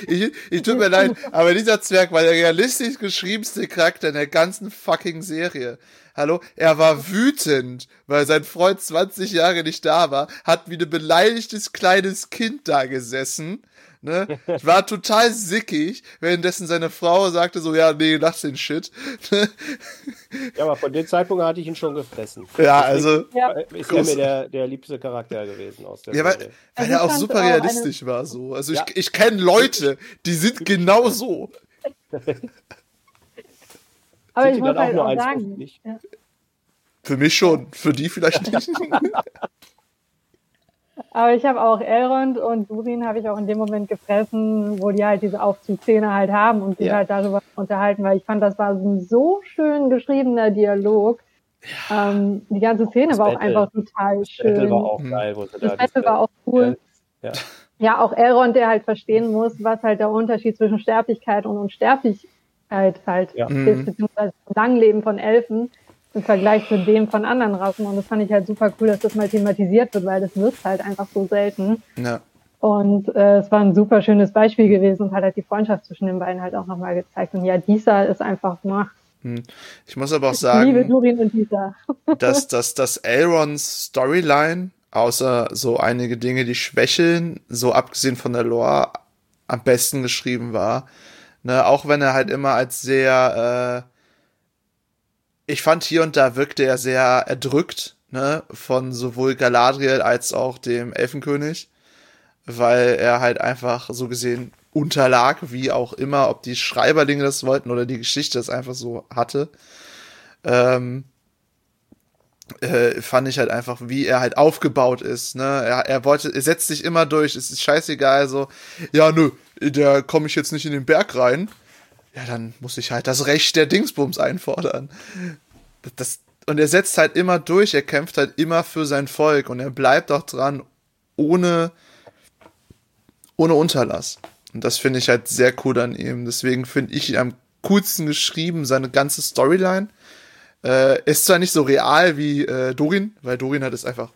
Ich, ich tut mir leid, aber dieser Zwerg war der realistisch geschriebenste Charakter in der ganzen fucking Serie. Hallo? Er war wütend, weil sein Freund 20 Jahre nicht da war, hat wie ein beleidigtes kleines Kind da gesessen. Ne? War total sickig, währenddessen seine Frau sagte so, ja, nee, lass den Shit. ja, aber von dem Zeitpunkt hatte ich ihn schon gefressen. Ja, also. Ja. Ist er mir der, der liebste Charakter gewesen aus der Ja, weil, weil also er auch super realistisch eine... war so. Also ja. ich, ich kenne Leute, die sind genau so. Aber ich muss halt auch, sagen. Ja. Für mich schon, für die vielleicht nicht. Aber ich habe auch Elrond und Durin habe ich auch in dem Moment gefressen, wo die halt diese Aufzugszene halt haben und sich ja. halt darüber unterhalten, weil ich fand, das war so ein so schön geschriebener Dialog. Ja. Ähm, die ganze Szene das war Battle. auch einfach total das schön. Das Battle war auch geil. das, das Battle war auch cool. Ja. ja, auch Elrond, der halt verstehen muss, was halt der Unterschied zwischen Sterblichkeit und Unsterblichkeit halt ja. ist, mhm. beziehungsweise das Langleben von Elfen im Vergleich zu dem von anderen Rassen. Und das fand ich halt super cool, dass das mal thematisiert wird, weil das wird halt einfach so selten. Ja. Und äh, es war ein super schönes Beispiel gewesen und hat halt die Freundschaft zwischen den beiden halt auch nochmal gezeigt. Und ja, Disa ist einfach nur. Hm. Ich muss aber auch sagen, ich liebe Durin und Disa. dass, dass, dass Elrons Storyline, außer so einige Dinge, die schwächeln, so abgesehen von der Lore, am besten geschrieben war. Ne, auch wenn er halt immer als sehr, äh, ich fand hier und da wirkte er sehr erdrückt, ne, von sowohl Galadriel als auch dem Elfenkönig weil er halt einfach so gesehen unterlag, wie auch immer, ob die Schreiberlinge das wollten oder die Geschichte das einfach so hatte. Ähm, äh, fand ich halt einfach, wie er halt aufgebaut ist. Ne? Er, er wollte, er setzt sich immer durch, es ist scheißegal, so, ja, nö, da komme ich jetzt nicht in den Berg rein. Ja, dann muss ich halt das Recht der Dingsbums einfordern. Das, und er setzt halt immer durch, er kämpft halt immer für sein Volk und er bleibt auch dran, ohne ohne Unterlass. Und das finde ich halt sehr cool an ihm. Deswegen finde ich ihn am coolsten geschrieben, seine ganze Storyline. Äh, ist zwar nicht so real wie äh, Dorin, weil Dorin hat es einfach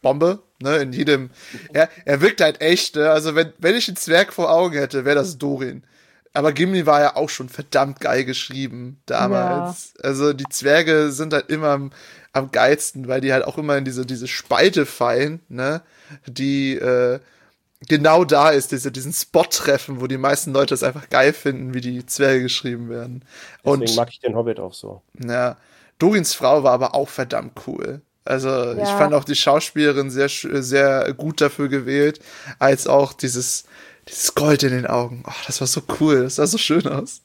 Bombe, ne, in jedem. Er, er wirkt halt echt, ne? Also wenn, wenn ich einen Zwerg vor Augen hätte, wäre das Dorin. Aber Gimli war ja auch schon verdammt geil geschrieben damals. Ja. Also die Zwerge sind halt immer am, am geilsten, weil die halt auch immer in diese, diese Spalte fallen, ne? Die, äh, genau da ist, diese, diesen Spot treffen, wo die meisten Leute es einfach geil finden, wie die Zwerge geschrieben werden. Deswegen Und, mag ich den Hobbit auch so. Ja. Dorins Frau war aber auch verdammt cool. Also ja. ich fand auch die Schauspielerin sehr, sehr gut dafür gewählt, als auch dieses, dieses Gold in den Augen. Oh, das war so cool, das sah so schön aus.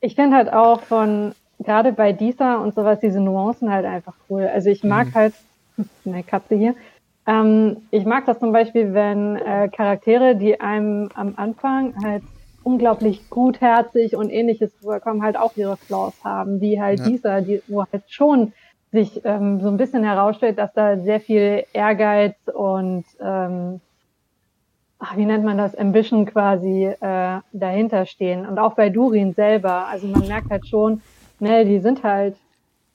Ich finde halt auch von, gerade bei Disa und sowas, diese Nuancen halt einfach cool. Also ich mag mhm. halt, eine Katze hier, ähm, ich mag das zum Beispiel, wenn äh, Charaktere, die einem am Anfang halt unglaublich gutherzig und ähnliches rüberkommen, halt auch ihre Flaws haben, wie halt ja. dieser, die, wo halt schon sich ähm, so ein bisschen herausstellt, dass da sehr viel Ehrgeiz und ähm, ach, wie nennt man das, Ambition quasi äh, dahinter stehen. Und auch bei Durin selber, also man merkt halt schon, ne, die sind halt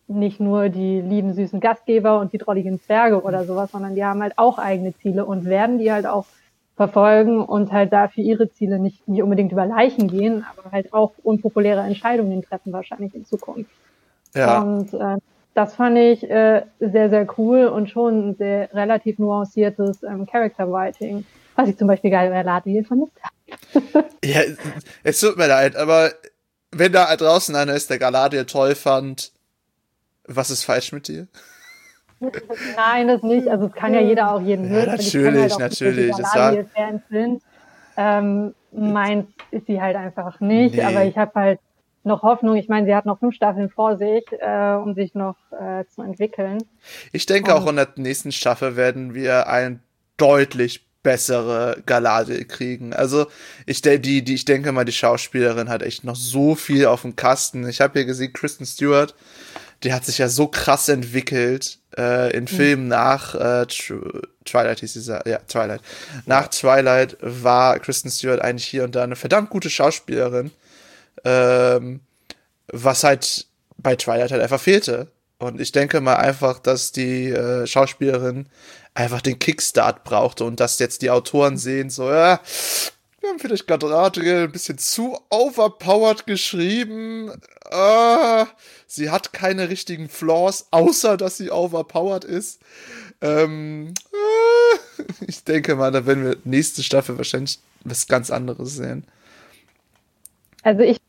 nicht nur die lieben süßen Gastgeber und die drolligen Zwerge oder sowas, sondern die haben halt auch eigene Ziele und werden die halt auch verfolgen und halt dafür ihre Ziele nicht, nicht unbedingt über Leichen gehen, aber halt auch unpopuläre Entscheidungen treffen wahrscheinlich in Zukunft. Ja. Und äh, das fand ich äh, sehr, sehr cool und schon ein sehr relativ nuanciertes ähm, Character Writing, was ich zum Beispiel geil bei Ladriel vermisst habe. ja, es tut mir leid, aber wenn da draußen einer ist, der Galadriel toll fand, was ist falsch mit dir? Nein, das nicht. Also es kann ja jeder auch jeden hören. Ja, natürlich, halt natürlich. Das war... Fans sind. Ähm, meins ist sie halt einfach nicht. Nee. Aber ich habe halt noch Hoffnung. Ich meine, sie hat noch fünf Staffeln vor sich, äh, um sich noch äh, zu entwickeln. Ich denke, Und auch in der nächsten Staffel werden wir ein deutlich bessere Galadriel kriegen. Also ich, die, die, ich denke mal, die Schauspielerin hat echt noch so viel auf dem Kasten. Ich habe hier gesehen, Kristen Stewart die hat sich ja so krass entwickelt äh, in mhm. Filmen mhm. nach äh, Twilight hieß dieser, ja, Twilight. Nach Twilight war Kristen Stewart eigentlich hier und da eine verdammt gute Schauspielerin, ähm, was halt bei Twilight halt einfach fehlte. Und ich denke mal einfach, dass die äh, Schauspielerin einfach den Kickstart brauchte und dass jetzt die Autoren sehen, so, ja, wir haben vielleicht Galadriel ein bisschen zu overpowered geschrieben. Äh, sie hat keine richtigen Flaws, außer dass sie overpowered ist. Ähm, äh, ich denke mal, da werden wir nächste Staffel wahrscheinlich was ganz anderes sehen. Also ich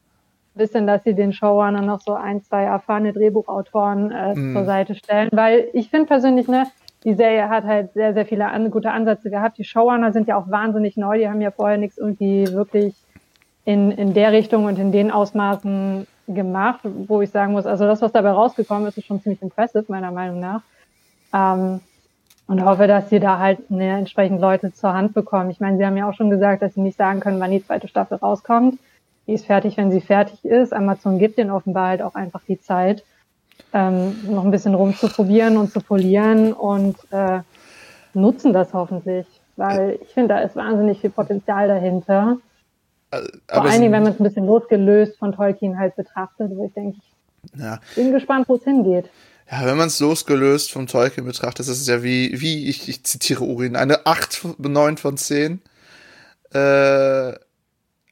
bisschen, dass sie den Showrunner noch so ein, zwei erfahrene Drehbuchautoren äh, mm. zur Seite stellen, weil ich finde persönlich, ne, die Serie hat halt sehr, sehr viele an, gute Ansätze gehabt. Die Showrunner sind ja auch wahnsinnig neu, die haben ja vorher nichts irgendwie wirklich in, in der Richtung und in den Ausmaßen gemacht, wo ich sagen muss, also das, was dabei rausgekommen ist, ist schon ziemlich impressive, meiner Meinung nach. Ähm, und hoffe, dass sie da halt ne, entsprechend Leute zur Hand bekommen. Ich meine, sie haben ja auch schon gesagt, dass sie nicht sagen können, wann die zweite Staffel rauskommt. Die ist fertig, wenn sie fertig ist. Amazon gibt den offenbar halt auch einfach die Zeit ähm, noch ein bisschen rumzuprobieren und zu polieren und äh, nutzen das hoffentlich. weil ich finde, da ist wahnsinnig viel Potenzial dahinter. Vor aber allen Dingen, wenn man es ein bisschen losgelöst von Tolkien halt betrachtet, wo ich denke, ich ja. bin gespannt, wo es hingeht. Ja, wenn man es losgelöst vom Tolkien betrachtet, ist es ja wie, wie ich, ich zitiere Urin, eine 8, von- 9 von 10. Äh,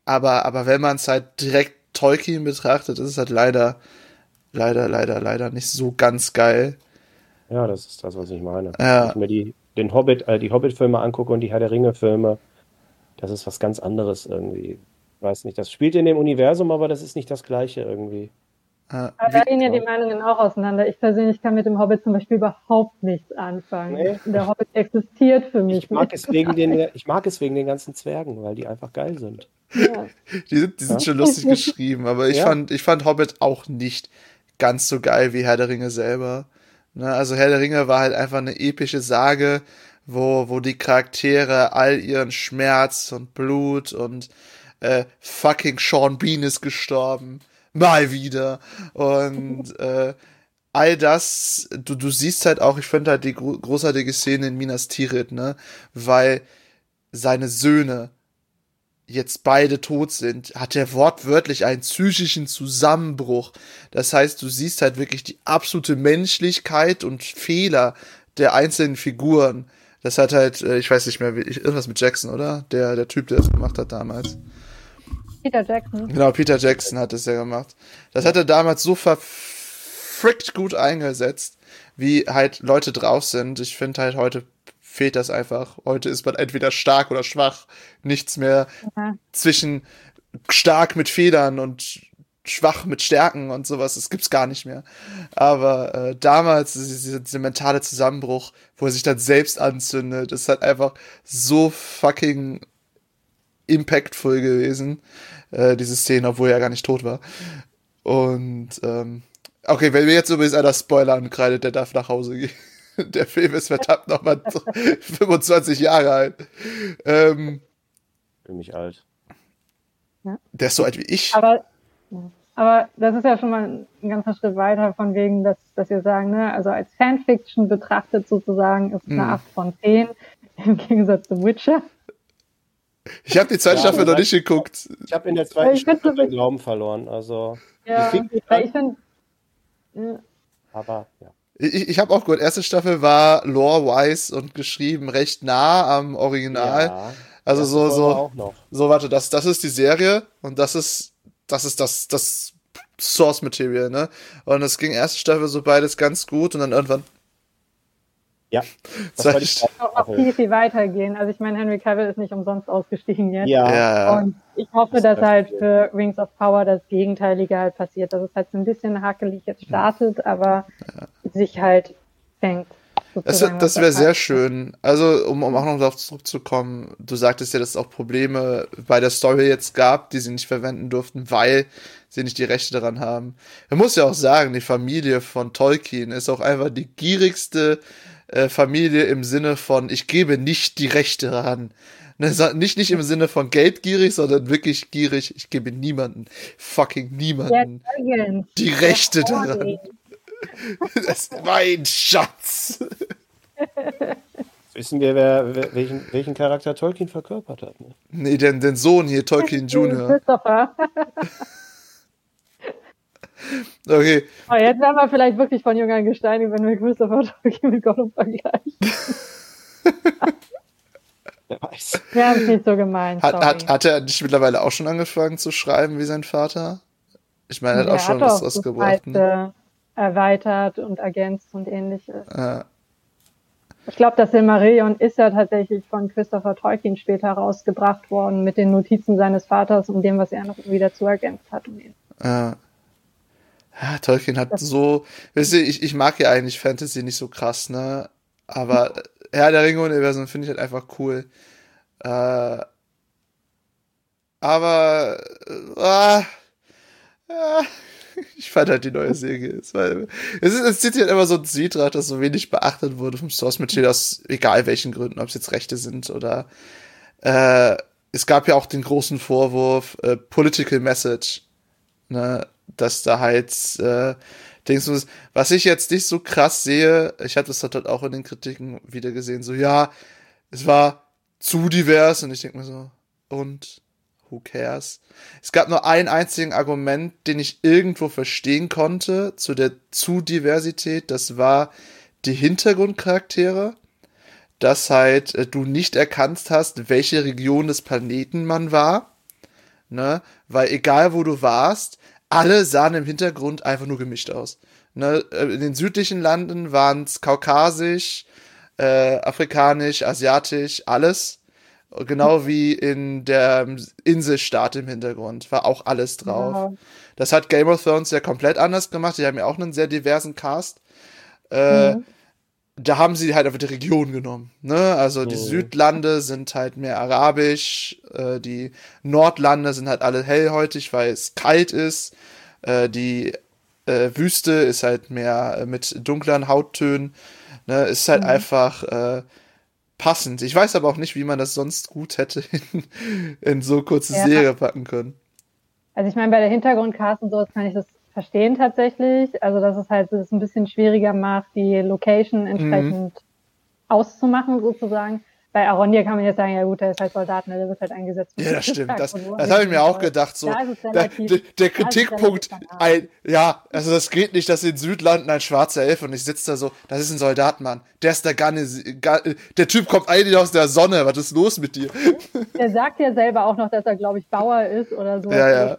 aber, aber wenn man es halt direkt Tolkien betrachtet, ist es halt leider, leider, leider, leider nicht so ganz geil. Ja, das ist das, was ich meine. Ja. Wenn ich mir die, den Hobbit, äh, die Hobbit-Filme angucke und die Herr der Ringe-Filme, das ist was ganz anderes irgendwie. Weiß nicht, das spielt in dem Universum, aber das ist nicht das Gleiche irgendwie. Aber da gehen ja die Meinungen auch auseinander. Ich persönlich kann mit dem Hobbit zum Beispiel überhaupt nichts anfangen. Nee. Der Hobbit existiert für mich Ich mag, nicht. es wegen den, ich mag es wegen den ganzen Zwergen, weil die einfach geil sind. Ja. die sind, die sind Ja. schon lustig geschrieben, aber ich Ja. fand, ich fand Hobbit auch nicht ganz so geil wie Herr der Ringe selber. Ne, also Herr der Ringe war halt einfach eine epische Sage, wo, wo die Charaktere all ihren Schmerz und Blut und äh, fucking Sean Bean ist gestorben. Mal wieder. Und äh, all das, du, du siehst halt auch, ich finde halt die gro großartige Szene in Minas Tirith, ne? Weil seine Söhne jetzt beide tot sind, hat er wortwörtlich einen psychischen Zusammenbruch. Das heißt, du siehst halt wirklich die absolute Menschlichkeit und Fehler der einzelnen Figuren. Das hat halt, äh, ich weiß nicht mehr, irgendwas mit Jackson, oder? Der, der Typ, der das gemacht hat damals. Peter Jackson. Genau, Peter Jackson hat das ja gemacht. Das hat er damals so verfrickt gut eingesetzt, wie halt Leute drauf sind. Ich finde halt heute fehlt das einfach. Heute ist man entweder stark oder schwach. Nichts mehr Ja. zwischen stark mit Federn und schwach mit Stärken und sowas. Das gibt's gar nicht mehr. Aber äh, damals, dieser, dieser mentale Zusammenbruch, wo er sich dann selbst anzündet, ist halt einfach so fucking impactful gewesen, äh, diese Szene, obwohl er ja gar nicht tot war. Und ähm, okay, wenn wir jetzt übrigens einer Spoiler ankreidet, der darf nach Hause gehen. Der Film ist verdammt nochmal 25 Jahre alt. Ähm, Für mich alt. der ist so alt wie ich. Aber, aber das ist ja schon mal ein ganzer Schritt weiter von wegen, dass, dass wir sagen, ne, also als Fanfiction betrachtet sozusagen ist es eine Mhm. 8 von 10 im Gegensatz zu Witcher. Ich habe die zweite Ja, Staffel noch nicht geguckt. Ich habe in der zweiten Ich Staffel den Glauben verloren. Also, Ja, ich finde, ja, aber ja. Ich, ich habe auch gehört, erste Staffel war lore-wise und geschrieben recht nah am Original. Ja, also so, so, Auch noch. so, warte, das, das ist die Serie und das ist, das ist das, das Source Material, ne? Und es ging erste Staffel so beides ganz gut und dann irgendwann Ja, das Zweite war die auch noch viel, viel weitergehen. Also ich meine, Henry Cavill ist nicht umsonst ausgestiegen jetzt. Ja, Ja, Und ich hoffe, Das dass halt für Rings of Power das Gegenteilige halt passiert, dass es halt so ein bisschen hakelig jetzt startet, aber sich halt fängt. Das, das wäre sehr schön. Also, um, um auch noch darauf zurückzukommen, du sagtest ja, dass es auch Probleme bei der Story jetzt gab, die sie nicht verwenden durften, weil sie nicht die Rechte daran haben. Man muss ja auch sagen, die Familie von Tolkien ist auch einfach die gierigste äh, Familie im Sinne von, ich gebe nicht die Rechte daran. Ne, nicht, nicht im Sinne von geldgierig, sondern wirklich gierig, ich gebe niemanden, fucking niemanden die Rechte daran. Das ist mein Schatz. wissen wir, wer, wer, welchen, welchen Charakter Tolkien verkörpert hat. Ne? Nee, den, den Sohn hier, Tolkien Jr. Christopher. Okay, Oh, jetzt werden wir vielleicht wirklich von Jüngern gesteinigt, wenn wir Christopher Tolkien mit Gollum vergleichen. Wer weiß. Wir haben es nicht so gemeint. hat, hat, hat er nicht mittlerweile auch schon angefangen zu schreiben wie sein Vater? Ich meine, er hat auch schon was das rausgebracht. Ne? erweitert und ergänzt und ähnliches. Äh, Ich glaube, das Silmarillion ist ja tatsächlich von Christopher Tolkien später rausgebracht worden mit den Notizen seines Vaters und dem, was er noch wieder zu ergänzt hat. Äh, ja, Tolkien hat so, wisst ihr, ich, ich mag ja eigentlich Fantasy nicht so krass, ne? Aber Herr der Ringe-Universum finde ich halt einfach cool. Äh, aber, äh, ja, ich fand halt die neue Serie. Es, war, es, ist, es zieht sich halt immer so ein Zwietracht, das so wenig beachtet wurde vom Source Material aus egal welchen Gründen, ob es jetzt Rechte sind oder äh, es gab ja auch den großen Vorwurf äh, Political Message, ne, dass da halt äh, Dings muss. Was ich jetzt nicht so krass sehe, ich habe das dort auch in den Kritiken wieder gesehen, so ja, es war zu divers und ich denke mir so, und who cares? Es gab nur einen einzigen Argument, den ich irgendwo verstehen konnte zu der Zu-Diversität, das war die Hintergrundcharaktere, dass halt äh, du nicht erkannt hast, welche Region des Planeten man war, ne, weil egal wo du warst, alle sahen im Hintergrund einfach nur gemischt aus. Ne, äh, in den südlichen Landen waren es kaukasisch, äh, afrikanisch, asiatisch, alles. Genau wie in der Inselstaat im Hintergrund war auch alles drauf. Ja. Das hat Game of Thrones ja komplett anders gemacht. Die haben ja auch einen sehr diversen Cast. Äh, mhm. Da haben sie halt einfach die Region genommen. Ne? Also die oh. Südlande sind halt mehr arabisch, äh, die Nordlande sind halt alle hellhäutig, weil es kalt ist. Äh, die äh, Wüste ist halt mehr äh, mit dunklen Hauttönen. Ne? Ist halt mhm. einfach äh, passend. Ich weiß aber auch nicht, wie man das sonst gut hätte in, in so kurze ja. Serie packen können. Also ich meine, bei der Hintergrundcast und so kann ich das verstehen tatsächlich. Also dass es halt das ein bisschen schwieriger macht, die Location entsprechend mhm. auszumachen sozusagen bei Arondir kann man jetzt sagen, ja gut, der ist halt Soldat, ne, der wird halt eingesetzt. Ja, das stimmt. Das, das habe ich mir auch gedacht. So, der, der, der Kritikpunkt, ein, ja, also das geht nicht, dass in Südlanden ein schwarzer Elf und ich sitze da so, das ist ein Soldat, Mann. Der ist der Gunne, der Typ kommt eigentlich aus der Sonne. Was ist los mit dir? Der sagt ja selber auch noch, dass er, glaube ich, Bauer ist oder so. Ja, ja.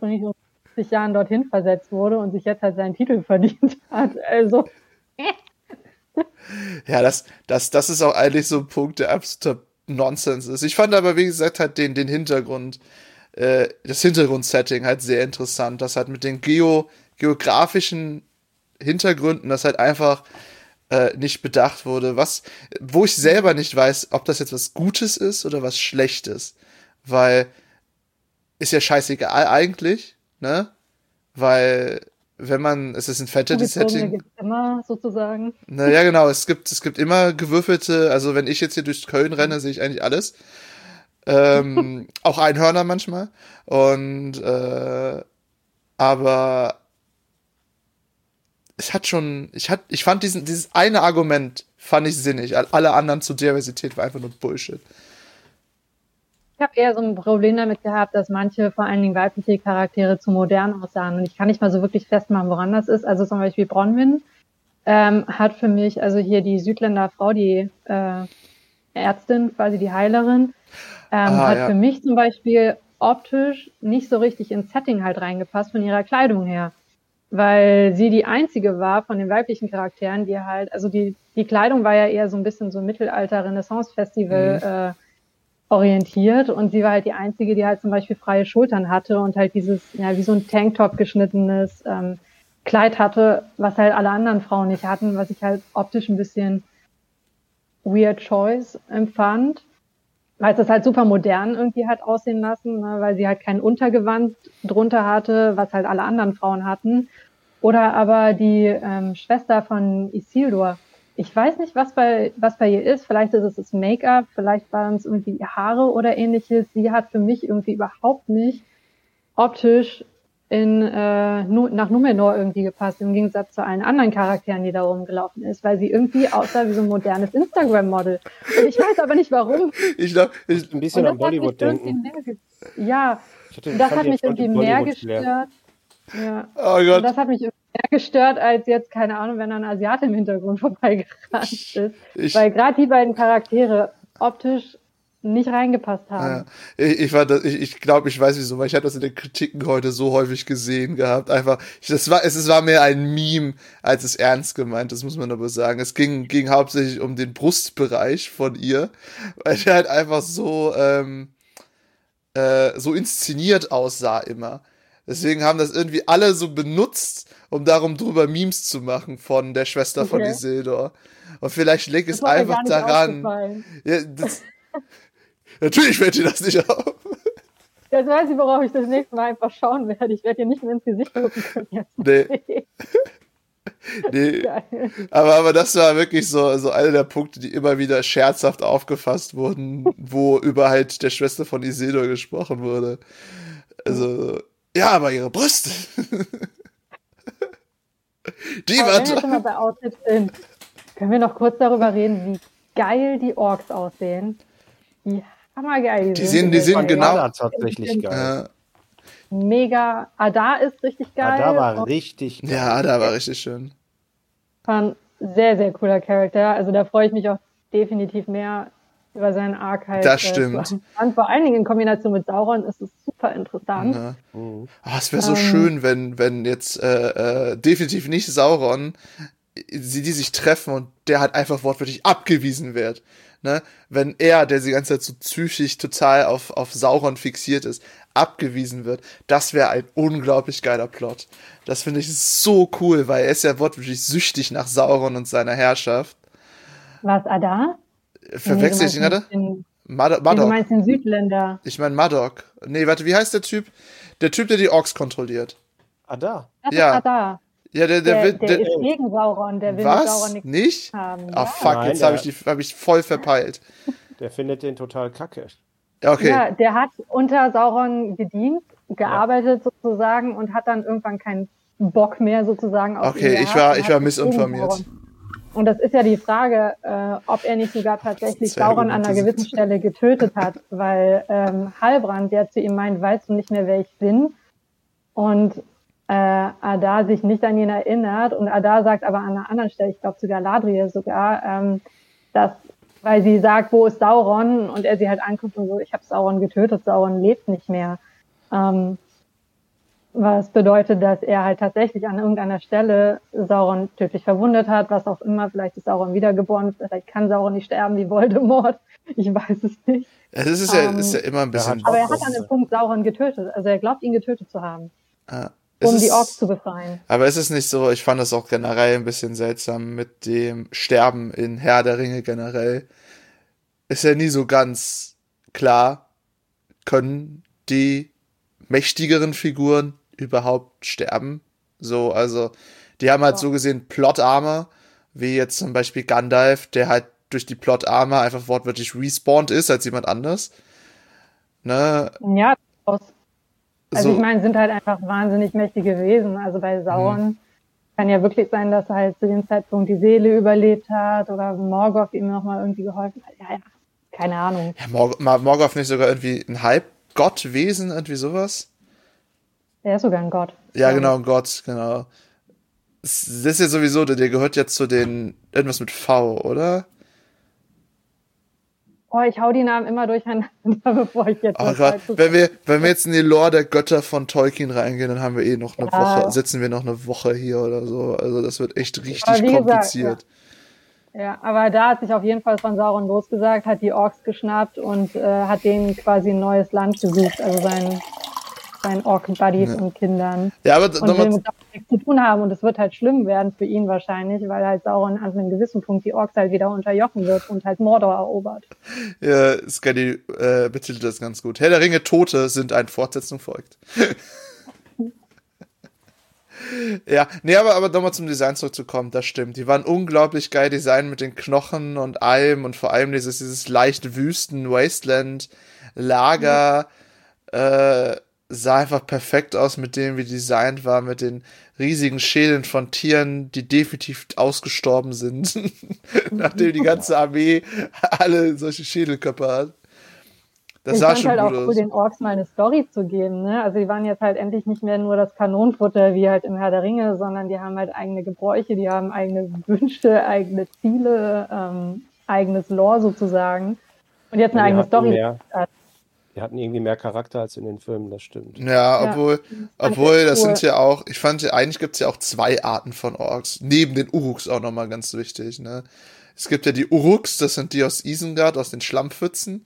Ursprünglich nur 50 Jahren dorthin versetzt wurde und sich jetzt halt seinen Titel verdient hat. Also. Ja, das, das, das ist auch eigentlich so ein Punkt, der absoluter Nonsense ist. Ich fand aber, wie gesagt, halt den, den Hintergrund, äh, das Hintergrundsetting halt sehr interessant. Das halt mit den Geo, geografischen Hintergründen, das halt einfach äh, nicht bedacht wurde. Was, wo ich selber nicht weiß, ob das jetzt was Gutes ist oder was Schlechtes. Weil, ist ja scheißegal eigentlich, ne? Weil wenn man, es ist ein Fantasy-Setting. gibt immer sozusagen. Naja, genau, es gibt, es gibt immer gewürfelte, also wenn ich jetzt hier durch Köln renne, sehe ich eigentlich alles. Ähm, auch Einhörner manchmal. Und äh, aber es hat schon, ich hat, ich fand diesen, dieses eine Argument fand ich sinnig. Alle anderen zur Diversität war einfach nur Bullshit. Ich habe eher so ein Problem damit gehabt, dass manche, vor allen Dingen weibliche Charaktere, zu modern aussahen. Und ich kann nicht mal so wirklich festmachen, woran das ist. Also zum Beispiel Bronwyn ähm, hat für mich, also hier die Südländer Frau, die äh, Ärztin, quasi die Heilerin, ähm, ah, hat ja. für mich zum Beispiel optisch nicht so richtig ins Setting halt reingepasst von ihrer Kleidung her. Weil sie die einzige war von den weiblichen Charakteren, die halt, also die, die Kleidung war ja eher so ein bisschen so Mittelalter-Renaissance-Festival, mhm. äh, orientiert und sie war halt die einzige, die halt zum Beispiel freie Schultern hatte und halt dieses, ja, wie so ein Tanktop geschnittenes ähm, Kleid hatte, was halt alle anderen Frauen nicht hatten, was ich halt optisch ein bisschen weird choice empfand, weil es das halt super modern irgendwie hat aussehen lassen, ne, weil sie halt kein Untergewand drunter hatte, was halt alle anderen Frauen hatten. Oder aber die ähm, Schwester von Isildur, ich weiß nicht, was bei, was bei ihr ist. Vielleicht ist es das Make-up, vielleicht waren es irgendwie Haare oder ähnliches. Sie hat für mich irgendwie überhaupt nicht optisch in, äh, nach Numenor irgendwie gepasst, im Gegensatz zu allen anderen Charakteren, die da rumgelaufen ist, weil sie irgendwie aussah wie so ein modernes Instagram-Model. Und ich weiß aber nicht warum. Ich glaube, ein bisschen an Bollywood denken. Ja, das hat mich irgendwie mehr gestört. Ja. Oh Gott. Und das hat mich mehr gestört, als jetzt, keine Ahnung, wenn ein Asiate im Hintergrund vorbeigerannt ist. Ich, Weil gerade die beiden Charaktere optisch nicht reingepasst haben. Ja, ich, ich, war das, ich, ich glaube, ich weiß wieso, weil ich hatte das in den Kritiken heute so häufig gesehen gehabt. Einfach, ich, das war, es, es war mehr ein Meme, als es ernst gemeint, das muss man aber sagen. Es ging, ging hauptsächlich um den Brustbereich von ihr, weil der halt einfach so, ähm, äh, so inszeniert aussah immer. Deswegen haben das irgendwie alle so benutzt, um darum drüber Memes zu machen von der Schwester okay. von Isildur. Und vielleicht liegt es einfach daran. Ja, das, natürlich fällt dir das nicht auf. Jetzt weiß ich, worauf ich das nächste Mal einfach schauen werde. Ich werde dir nicht mehr ins Gesicht gucken können. Jetzt. Nee. nee. Aber, aber das war wirklich so, so einer der Punkte, die immer wieder scherzhaft aufgefasst wurden, wo über halt der Schwester von Isildur gesprochen wurde. Also, ja, aber ihre Brüste. Die aber war wenn wir schon mal bei Outfits sind, können wir noch kurz darüber reden, wie geil die Orks aussehen. Die hammergeil. Die sehen- die sehen Fand genau- Ada tatsächlich geil. Äh, Mega. Adar ist richtig geil. Ada war richtig geil. ja, da war richtig schön. war ein sehr, sehr cooler Charakter. Also da freue ich mich auch definitiv mehr über seinen Arc halt. Das äh, stimmt. erfahren. Vor allen Dingen in Kombination mit Sauron ist es super interessant. Ja. Mhm. Ah, es wäre so Ähm. schön, wenn, wenn jetzt äh, äh, definitiv nicht Sauron, sie die sich treffen und der halt einfach wortwörtlich abgewiesen wird. Ne? Wenn er, der die ganze Zeit so psychisch total auf, auf Sauron fixiert ist, abgewiesen wird, das wäre ein unglaublich geiler Plot. Das finde ich so cool, weil er ist ja wortwörtlich süchtig nach Sauron und seiner Herrschaft. Was, Adar? Verwechsel ich ihn gerade? meinst den- Mad Du meinst den Südländer. Ich meine Madok. Nee, warte, wie heißt der Typ? Der Typ, der die Orks kontrolliert. Ada. Das Ja. ist Adar. Ja, der, der, Der, will. der, Der, ist gegen Sauron. Der will mit Sauron was? nichts Nicht? haben. Ah, ja. fuck, Nein, jetzt habe ich, die- hab ich voll verpeilt. Der findet den total kacke. Ja, okay. Ja, der hat unter Sauron gedient, gearbeitet sozusagen und hat dann irgendwann keinen Bock mehr sozusagen auf ihn Okay, ich war- ich war missinformiert. Und das ist ja die Frage, äh, ob er nicht sogar tatsächlich Sauron an einer gewissen Stelle getötet hat, weil ähm, Halbrand, der zu ihm meint, weißt du nicht mehr, wer ich bin? Und äh, Adar sich nicht an ihn erinnert und Adar sagt aber an einer anderen Stelle, ich glaube sogar Ladriel sogar, ähm, dass, weil sie sagt, wo ist Sauron? Und er sie halt anguckt und so, ich habe Sauron getötet, Sauron lebt nicht mehr. Ähm, was bedeutet, dass er halt tatsächlich an irgendeiner Stelle Sauron tödlich verwundet hat, was auch immer, vielleicht ist Sauron wiedergeboren, vielleicht kann Sauron nicht sterben wie Voldemort, ich weiß es nicht. Ja, das ist ja, Ähm, ist ja immer ein bisschen. Aber er hat an dem Punkt Sauron getötet, also er glaubt ihn getötet zu haben, Ah, es um ist, die Orks zu befreien. Aber ist es nicht so, ich fand das auch generell ein bisschen seltsam mit dem Sterben in Herr der Ringe generell. Ist ja nie so ganz klar, können die mächtigeren Figuren überhaupt sterben? So, also, die haben halt Ja. so gesehen Plot-Armor, wie jetzt zum Beispiel Gandalf, der halt durch die Plot-Armor einfach wortwörtlich respawned ist als jemand anders. Ne? Ja, aus, also so, ich meine, sind halt einfach wahnsinnig mächtige Wesen. Also bei Sauron kann ja wirklich sein, dass er halt zu dem Zeitpunkt die Seele überlebt hat oder Morgoth ihm nochmal irgendwie geholfen hat. Ja, ja, keine Ahnung. ja, Mor- Morgoth nicht sogar irgendwie ein Halbgottwesen, irgendwie sowas? Er ist sogar ein Gott. Ja, genau, ein Gott, genau. Das ist ja sowieso, der gehört ja zu den, irgendwas mit V, oder? Oh, ich hau die Namen immer durcheinander, bevor ich jetzt Oh Gott, wenn wir, wenn wir jetzt in die Lore der Götter von Tolkien reingehen, dann haben wir eh noch eine Ja. Woche, sitzen wir noch eine Woche hier oder so. Also das wird echt richtig wie gesagt, kompliziert. Ja, aber da hat sich auf jeden Fall von Sauron losgesagt, hat die Orks geschnappt und äh, hat denen quasi ein neues Land gesucht, also seinen, seinen Ork-Buddies und Kindern. Ja, aber Und will mit nichts zu tun haben und es wird halt schlimm werden für ihn wahrscheinlich, weil halt Sauron an einem gewissen Punkt die Orks halt wieder unterjochen wird und halt Mordor erobert. ja, Scotty äh, betitelt das ganz gut. Herr der Ringe Tote sind ein Fortsetzung folgt. ja, nee, aber, aber nochmal zum Design zurückzukommen, das stimmt. Die waren unglaublich geil Design mit den Knochen und allem und vor allem dieses, dieses leichte Wüsten-Wasteland-Lager äh, sah einfach perfekt aus mit dem, wie designt war, mit den riesigen Schädeln von Tieren, die definitiv ausgestorben sind, nachdem die ganze Armee alle solche Schädelköpfe hat. Das ich sah schon halt auch cool, aus. den Orks mal eine Story zu geben. Ne? Also die waren jetzt halt endlich nicht mehr nur das Kanonenfutter wie halt im Herr der Ringe, sondern die haben halt eigene Gebräuche, die haben eigene Wünsche, eigene Ziele, ähm, eigenes Lore sozusagen. Und jetzt eine Ja, eigene Story. mehr. Die hatten irgendwie mehr Charakter als in den Filmen, das stimmt. Ja, Ja, obwohl, ich obwohl, das sind ja auch, ich fand ja, eigentlich gibt's ja auch zwei Arten von Orks. Neben den Uruks auch nochmal ganz wichtig, ne? Es gibt ja die Uruks, das sind die aus Isengard, aus den Schlammpfützen.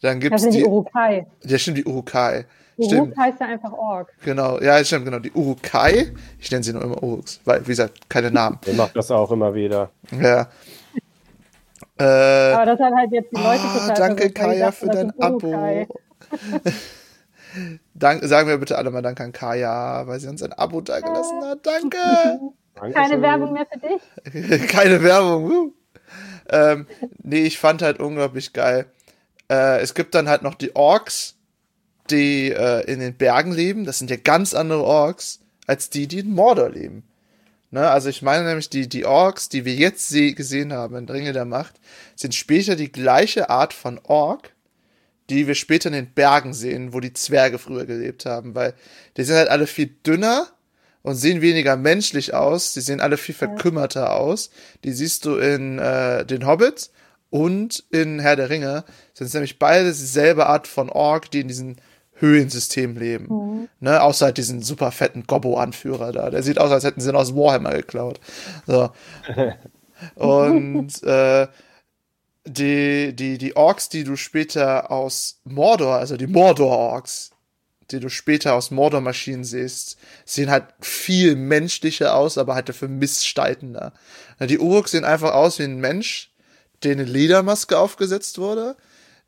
Dann Das gibt's sind die die, Urukai. ja stimmt, die Urukai. Uruk Stimmt, heißt ja einfach Ork. genau, ja, stimmt, genau, die Urukai. Ich nenne sie nur immer Uruks, weil, wie gesagt, keine Namen. Der macht das auch immer wieder. Ja. Äh, Aber das hat halt jetzt die Leute ah, total danke, Kaya, für das dein. Abo. Dank, sagen wir bitte alle mal Danke an Kaya, weil sie uns ein Abo dagelassen hat. Danke! Keine. Werbung mehr für dich. Keine Werbung. Ähm, nee, ich fand halt unglaublich geil. Äh, es gibt dann halt noch die Orks, die äh, in den Bergen leben. Das sind ja ganz andere Orks, als die, die in Mordor leben. Ne? Also ich meine nämlich, die, die Orks, die wir jetzt se gesehen haben in Ringe der Macht, sind später die gleiche Art von Ork, die wir später in den Bergen sehen, wo die Zwerge früher gelebt haben, weil die sind halt alle viel dünner und sehen weniger menschlich aus. Die sehen alle viel verkümmerter aus. Die siehst du in äh, den Hobbits und in Herr der Ringe. Das sind nämlich beide dieselbe Art von Ork, die in diesen Höhlensystem leben. Mhm. Ne, außer halt diesen super fetten Gobbo-Anführer da. Der sieht aus, als hätten sie ihn aus Warhammer geklaut. So. Und äh, die, die, die Orks, die du später aus Mordor, also die Mordor-Orks, die du später aus Mordor-Maschinen siehst, sehen halt viel menschlicher aus, aber halt dafür misssteitender. Die Uruks sehen einfach aus wie ein Mensch, dem eine Ledermaske aufgesetzt wurde.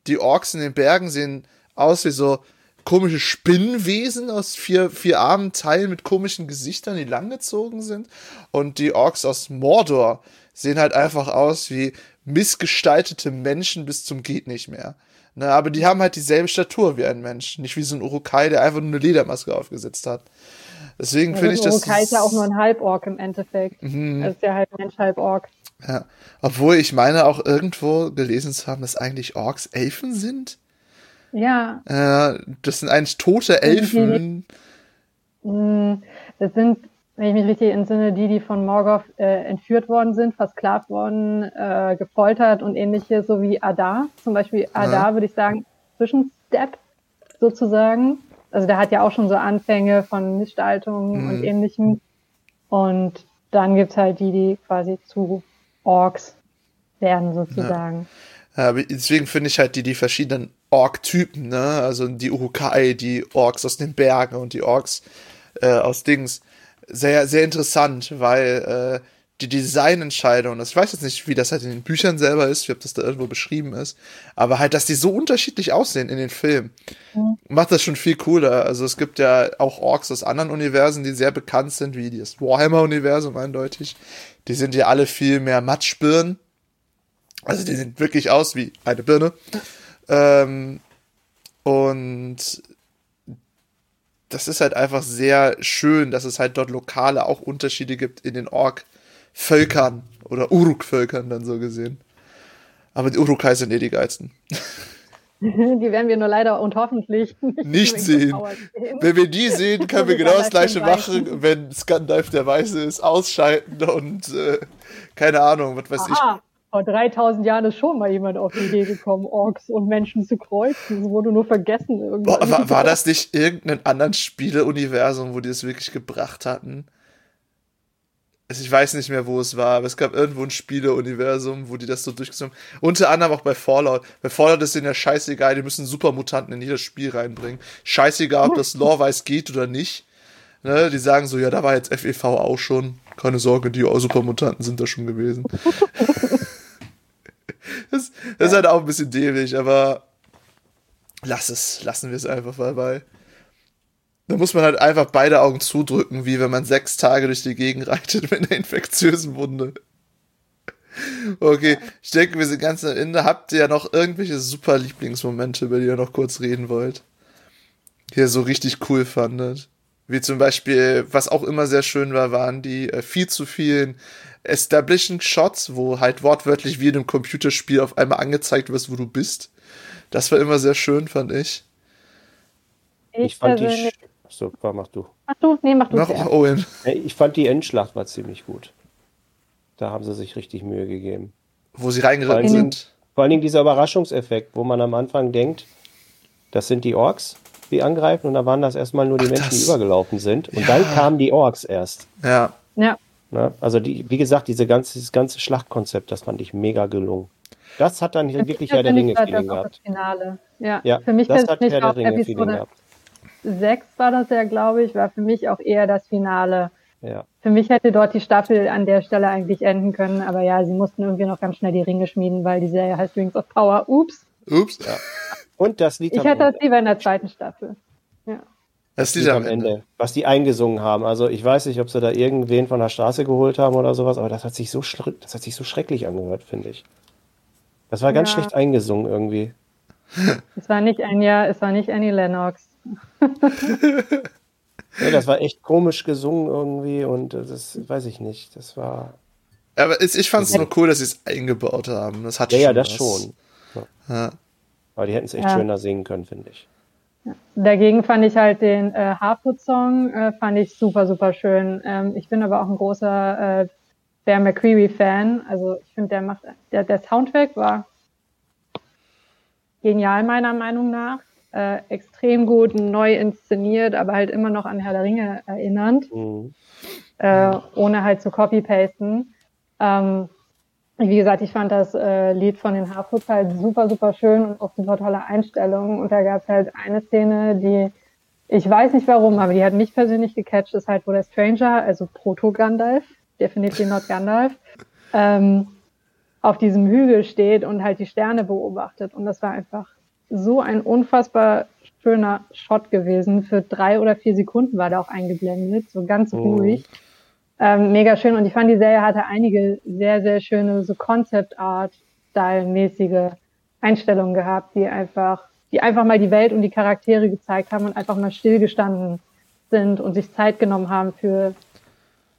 Die Orks in den Bergen sehen aus wie so komische Spinnenwesen aus vier, vier armen Teilen mit komischen Gesichtern, die langgezogen sind. Und die Orks aus Mordor sehen halt einfach aus wie missgestaltete Menschen bis zum geht nicht mehr. Na, ne, aber die haben halt dieselbe Statur wie ein Mensch, nicht wie so ein Urukai, der einfach nur eine Ledermaske aufgesetzt hat. Deswegen ja, finde ich das. Urukai ist ja auch nur ein Halborg im Endeffekt. Mhm. Das ist ja halt Mensch, Halborg. Ja. Obwohl ich meine auch irgendwo gelesen zu haben, dass eigentlich Orks Elfen sind. Ja. Äh, das sind eigentlich tote Elfen. Hm, das sind, wenn ich mich richtig entsinne, die, die von Morgoth äh, entführt worden sind, versklavt worden, äh, gefoltert und ähnliche, so wie Adar. Zum Beispiel Adar ja. würde ich sagen, Zwischenstep sozusagen. Also der hat ja auch schon so Anfänge von Missgestaltung mhm. und ähnlichem. Und dann gibt's halt die, die quasi zu Orks werden sozusagen. Ja. Ja, deswegen finde ich halt die, die verschiedenen Ork-Typen, ne? Also die Urukai, die Orks aus den Bergen und die Orks äh, aus Dings. Sehr, sehr interessant, weil äh, die Designentscheidung, ich weiß jetzt nicht, wie das halt in den Büchern selber ist, wie ob das da irgendwo beschrieben ist, aber halt, dass die so unterschiedlich aussehen in den Filmen, mhm. macht das schon viel cooler. Also es gibt ja auch Orks aus anderen Universen, die sehr bekannt sind, wie das Warhammer-Universum eindeutig. Die sind ja alle viel mehr Matschbirnen. Also die sehen wirklich aus wie eine Birne. Ähm, und das ist halt einfach sehr schön, dass es halt dort lokale auch Unterschiede gibt in den Ork-Völkern oder Uruk-Völkern dann so gesehen. Aber die Urukai sind eh die geilsten. Die werden wir nur leider und hoffentlich nicht, nicht sehen. Wenn wir die sehen, können wir genau das gleiche machen, wenn Skandalf der Weiße ist, ausschalten und äh, keine Ahnung, was weiß Aha. Vor 3000 Jahren ist schon mal jemand auf die Idee gekommen, Orks und Menschen zu kreuzen. Das wurde nur vergessen irgendwann. Boah, war, war, das nicht irgendein anderen Spieleuniversum, wo die es wirklich gebracht hatten? Also ich weiß nicht mehr, wo es war, aber es gab irgendwo ein Spieleuniversum, wo die das so durchgezogen haben. Unter anderem auch bei Fallout. Bei Fallout ist denen ja scheißegal, die müssen Supermutanten in jedes Spiel reinbringen. Scheißegal, ob das Lore-weiß geht oder nicht. Ne, die sagen so, ja, da war jetzt FEV auch schon. Keine Sorge, die Supermutanten sind da schon gewesen. Das, das ist halt auch ein bisschen dämlich, aber lass es, lassen wir es einfach mal bei. Da muss man halt einfach beide Augen zudrücken, wie wenn man sechs Tage durch die Gegend reitet mit einer infektiösen Wunde. Okay, ich denke, wir sind ganz am Ende. Habt ihr ja noch irgendwelche super Lieblingsmomente, über die ihr noch kurz reden wollt? Die ihr so richtig cool fandet? Wie zum Beispiel, was auch immer sehr schön war, waren die äh, viel zu vielen Establishing Shots, wo halt wortwörtlich wie in einem Computerspiel auf einmal angezeigt wird, wo du bist. Das war immer sehr schön, fand ich. Ich, ich fand die. So, mach du. Mach du, nee, mach du. Mach Owen. Ich fand die Endschlacht war ziemlich gut. Da haben sie sich richtig Mühe gegeben. Wo sie reingeritten sind. Vor allen Dingen dieser Überraschungseffekt, wo man am Anfang denkt, das sind die Orks, die angreifen, und da waren das erstmal nur die Ach, Menschen, die übergelaufen sind. Und ja. dann kamen die Orks erst. Ja. Ja. Ne? Also die, wie gesagt, diese ganze, dieses ganze Schlachtkonzept, das fand ich mega gelungen. Das hat dann hier wirklich Herr der Ringe Feeling gehabt. Das Finale. Ja, ja für mich das hat Herr der Ringe Feeling gehabt. 6 war das ja, glaube ich, war für mich auch eher das Finale. Ja. Für mich hätte dort die Staffel an der Stelle eigentlich enden können, aber ja, sie mussten irgendwie noch ganz schnell die Ringe schmieden, weil die Serie heißt Rings of Power. Ups. Ups. Ja. Und das Lied Ich hätte das lieber in der zweiten Staffel. Ja. Das Lied am Ende. Ende. Was die eingesungen haben. Also ich weiß nicht, ob sie da irgendwen von der Straße geholt haben oder sowas, aber das hat sich so, das hat sich so schrecklich angehört, finde ich. Das war ganz ja. schlecht eingesungen irgendwie. Es war nicht Anya, es war nicht Annie Lennox. ja, das war echt komisch gesungen irgendwie und das weiß ich nicht. Das war. Aber ich fand es nur cool, dass sie es eingebaut haben. Das hat ja, ja, das was. schon. Ja. Aber die hätten es echt ja. schöner singen können, finde ich. Dagegen fand ich halt den äh, Harfoot-Song, äh, fand ich super, super schön. Ähm, ich bin aber auch ein großer äh, Bear McCreary-Fan. Also ich finde, der macht, der, der Soundtrack war genial meiner Meinung nach. Äh, extrem gut, neu inszeniert, aber halt immer noch an Herr der Ringe erinnernd. Mhm. Äh, ohne halt zu copy-pasten. Ähm, wie gesagt, ich fand das äh, Lied von den Harfoots halt super, super schön und auch super tolle Einstellungen. Und da gab es halt eine Szene, die, ich weiß nicht warum, aber die hat mich persönlich gecatcht, ist halt, wo der Stranger, also Proto-Gandalf, definitiv not Gandalf, ähm, auf diesem Hügel steht und halt die Sterne beobachtet. Und das war einfach so ein unfassbar schöner Shot gewesen. Für drei oder vier Sekunden war der auch eingeblendet, so ganz oh. ruhig. Ähm, mega schön. Und ich fand, die Serie hatte einige sehr, sehr schöne, so Concept Art Style-mäßige Einstellungen gehabt, die einfach, die einfach mal die Welt und die Charaktere gezeigt haben und einfach mal stillgestanden sind und sich Zeit genommen haben für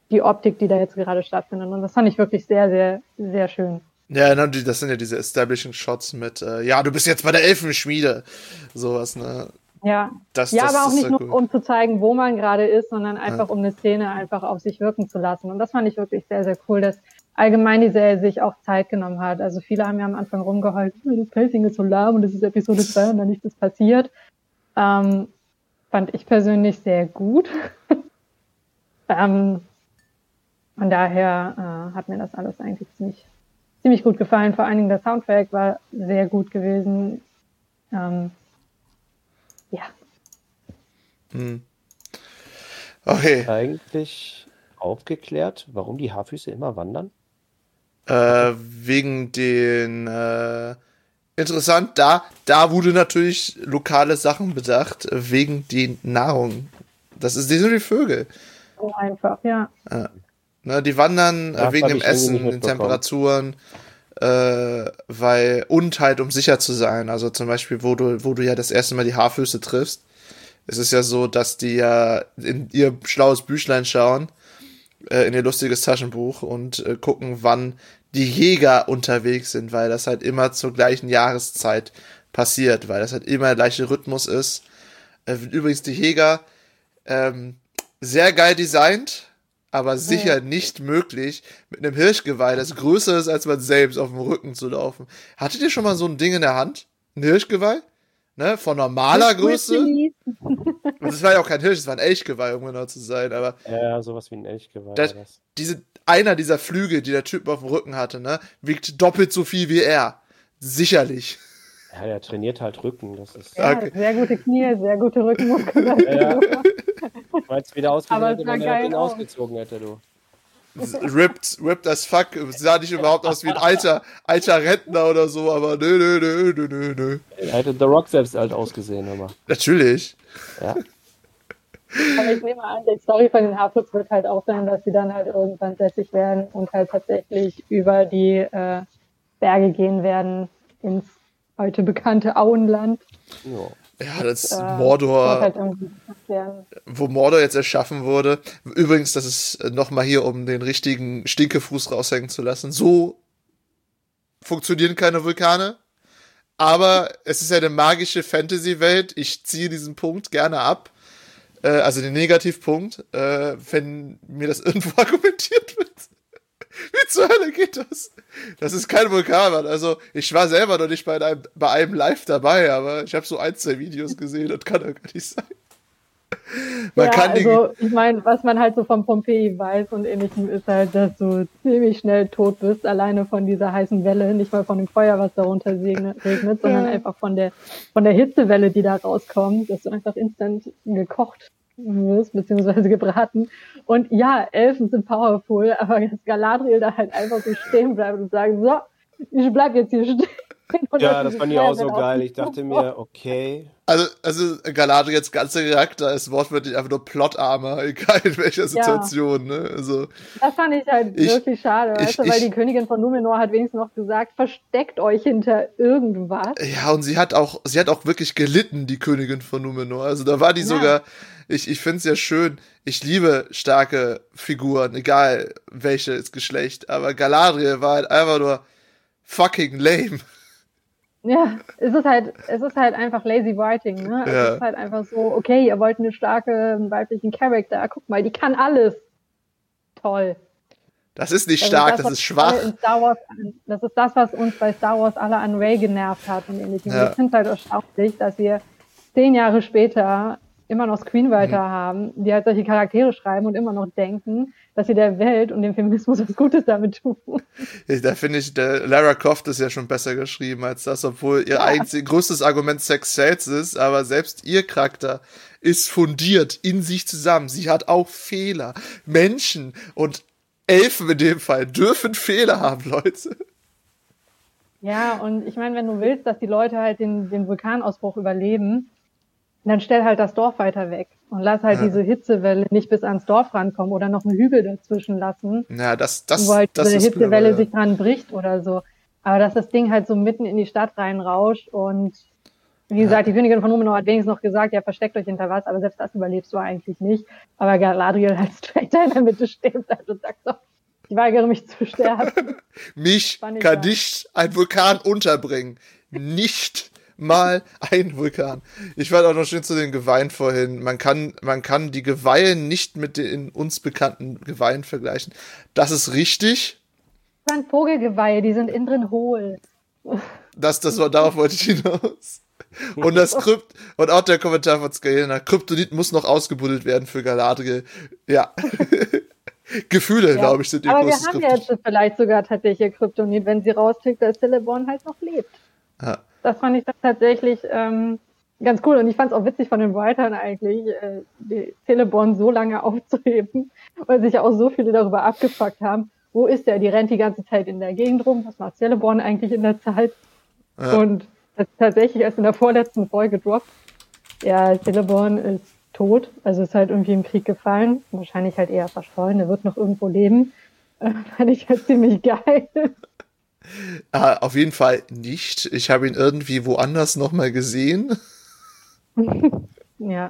die Optik, die da jetzt gerade stattfindet. Und das fand ich wirklich sehr, sehr, sehr schön. Ja, das sind ja diese Establishing Shots mit, äh, ja, du bist jetzt bei der Elfenschmiede. Sowas, ne? Ja, das, ja das aber auch nicht nur, cool. um zu zeigen, wo man gerade ist, sondern einfach, ja. um eine Szene einfach auf sich wirken zu lassen. Und das fand ich wirklich sehr, sehr cool, dass allgemein die Serie sich auch Zeit genommen hat. Also viele haben ja am Anfang rumgeheult, das Pacing ist so lahm und es ist Episode 2 und dann nichts ist passiert. Ähm, fand ich persönlich sehr gut. ähm, von daher äh, hat mir das alles eigentlich ziemlich, ziemlich gut gefallen. Vor allen Dingen der Soundtrack war sehr gut gewesen. Ähm. Hm. Okay. Eigentlich aufgeklärt, warum die Haarfüße immer wandern? Äh, wegen den äh, interessant, da, da wurde natürlich lokale Sachen bedacht, wegen die Nahrung. Das ist, die sind die Vögel. So einfach, ja. ja. Ne, die wandern äh, wegen dem Essen, den Temperaturen, äh, weil, und halt um sicher zu sein. Also zum Beispiel, wo du, wo du ja das erste Mal die Haarfüße triffst, es ist ja so, dass die ja in ihr schlaues Büchlein schauen, äh, in ihr lustiges Taschenbuch und äh, gucken, wann die Jäger unterwegs sind, weil das halt immer zur gleichen Jahreszeit passiert, weil das halt immer der gleiche Rhythmus ist. Äh, übrigens die Jäger ähm, sehr geil designt, aber sicher ja. nicht möglich, mit einem Hirschgeweih, das größer ist als man selbst, auf dem Rücken zu laufen. Hattet ihr schon mal so ein Ding in der Hand? Ein Hirschgeweih? Ne? Von normaler Größe? Und es war ja auch kein Hirsch, es war ein Elchgeweih, um genau zu sein, aber. Ja, sowas wie ein Elchgeweih. Das, diese, einer dieser Flügel, die der Typ auf dem Rücken hatte, ne, wiegt doppelt so viel wie er. Sicherlich. Ja, der trainiert halt Rücken. Das ist ja, okay. Sehr gute Knie, sehr gute Rückenmuskulatur. ja. Weil es wieder ausgesehen hätte, wenn er den ausgezogen hätte, du. Ripped, ripped as fuck. Sah nicht überhaupt aus wie ein alter, alter Rentner oder so, aber nö, nö, nö, nö, nö, nö. Er hätte The Rock selbst alt ausgesehen, aber. Natürlich. Ja. Aber ich nehme an, die Story von den Harfoots wird halt auch sein, dass sie dann halt irgendwann sässig werden und halt tatsächlich über die äh, Berge gehen werden ins heute bekannte Auenland. Ja. Ja, das äh, Mordor, halt wo Mordor jetzt erschaffen wurde. Übrigens, das ist nochmal hier, um den richtigen Stinkefuß raushängen zu lassen. So funktionieren keine Vulkane. Aber es ist ja eine magische Fantasy-Welt. Ich ziehe diesen Punkt gerne ab. Äh, also den Negativpunkt, äh, wenn mir das irgendwo argumentiert wird. Wie zur Hölle geht das? Das ist kein Vulkan, Mann. Also, ich war selber noch nicht bei einem, bei einem Live dabei, aber ich habe so ein, zwei Videos gesehen, das kann doch gar nicht sein. Man ja, kann also, ich meine, was man halt so von Pompeji weiß und ähnlichem ist halt, dass du ziemlich schnell tot bist, alleine von dieser heißen Welle, nicht mal von dem Feuer, was darunter regnet, sondern ja. einfach von der, von der Hitzewelle, die da rauskommt, dass du einfach instant gekocht wirst, beziehungsweise gebraten. Und ja, Elfen sind powerful, aber dass Galadriel da halt einfach so stehen bleibt und sagt, so, ich bleib jetzt hier stehen. ja, das fand ich auch so geil. Ich dachte mir, okay. Also, also Galadriels ganze Charakter ist wortwörtlich einfach nur Plotarmer, egal in welcher Situation. Ja. Ne? Also, das fand ich halt ich, wirklich schade, ich, weißt du, weil ich, die Königin von Numenor hat wenigstens noch gesagt, versteckt euch hinter irgendwas. Ja, und sie hat auch, sie hat auch wirklich gelitten, die Königin von Numenor. Also da war die ja. sogar, ich, ich finde es ja schön, ich liebe starke Figuren, egal welches Geschlecht, aber Galadriel war halt einfach nur fucking lame. Ja, es ist halt, es ist halt einfach lazy writing, ne? Ja. Es ist halt einfach so, okay, ihr wollt eine starke weiblichen Charakter, guck mal, die kann alles. Toll. Das ist nicht Das stark, ist das was ist schwach. Wars, das ist das, was uns bei Star Wars alle an Ray genervt hat und ähnlichem. Ja. Ich finde es halt erstaunlich, dass wir zehn Jahre später immer noch Screenwriter Mhm. haben, die halt solche Charaktere schreiben und immer noch denken, dass sie der Welt und dem Feminismus was Gutes damit tun. Da finde ich, der Lara Croft ist ja schon besser geschrieben als das, obwohl ihr Ja. einzig größtes Argument Sex Sales ist, aber selbst ihr Charakter ist fundiert in sich zusammen. Sie hat auch Fehler. Menschen und Elfen in dem Fall dürfen Fehler haben, Leute. Ja, und ich meine, wenn du willst, dass die Leute halt den, den Vulkanausbruch überleben, dann stell halt das Dorf weiter weg und lass halt Ja. diese Hitzewelle nicht bis ans Dorf rankommen oder noch einen Hügel dazwischen lassen, Ja, das, das, wo halt das diese Hitzewelle clever, sich dran bricht oder so. Aber dass das Ding halt so mitten in die Stadt reinrauscht und wie gesagt, die Königin von Numenor hat wenigstens noch gesagt, ja, versteckt euch hinter was, aber selbst das überlebst du eigentlich nicht. Aber Galadriel halt straight in der Mitte steht bleibt und sagt so, ich weigere mich zu sterben. Mich kann nicht ein Vulkan unterbringen. Nicht mal ein Vulkan. Ich fand auch noch schön zu den Geweihen vorhin. Man kann, man kann die Geweihen nicht mit den uns bekannten Geweihen vergleichen. Das ist richtig. Das waren Vogelgeweihe, die sind innen drin hohl. Das, das war, darauf wollte ich hinaus. Und das Krypt, und auch der Kommentar von Skalena, Kryptonit muss noch ausgebuddelt werden für Galadriel. Ja. Gefühle, Ja. glaube ich, sind ihr Aber wir haben Kryptonit. jetzt vielleicht sogar tatsächlich Kryptonit, wenn sie raustickt, dass Celeborn halt noch lebt. Ja. Das fand ich tatsächlich ähm, ganz cool. Und ich fand es auch witzig von den Writern eigentlich, äh, die Celeborn so lange aufzuheben, weil sich auch so viele darüber abgefuckt haben. Wo ist der? Die rennt die ganze Zeit in der Gegend rum. Was macht Celeborn eigentlich in der Zeit? Ja. Und das ist tatsächlich erst in der vorletzten Folge droppt. Ja, Celeborn ist tot, also ist halt irgendwie im Krieg gefallen. Wahrscheinlich halt eher verschollen. Er wird noch irgendwo leben. Äh, fand ich halt ziemlich geil. Ah, auf jeden Fall nicht. Ich habe ihn irgendwie woanders nochmal gesehen. Ja.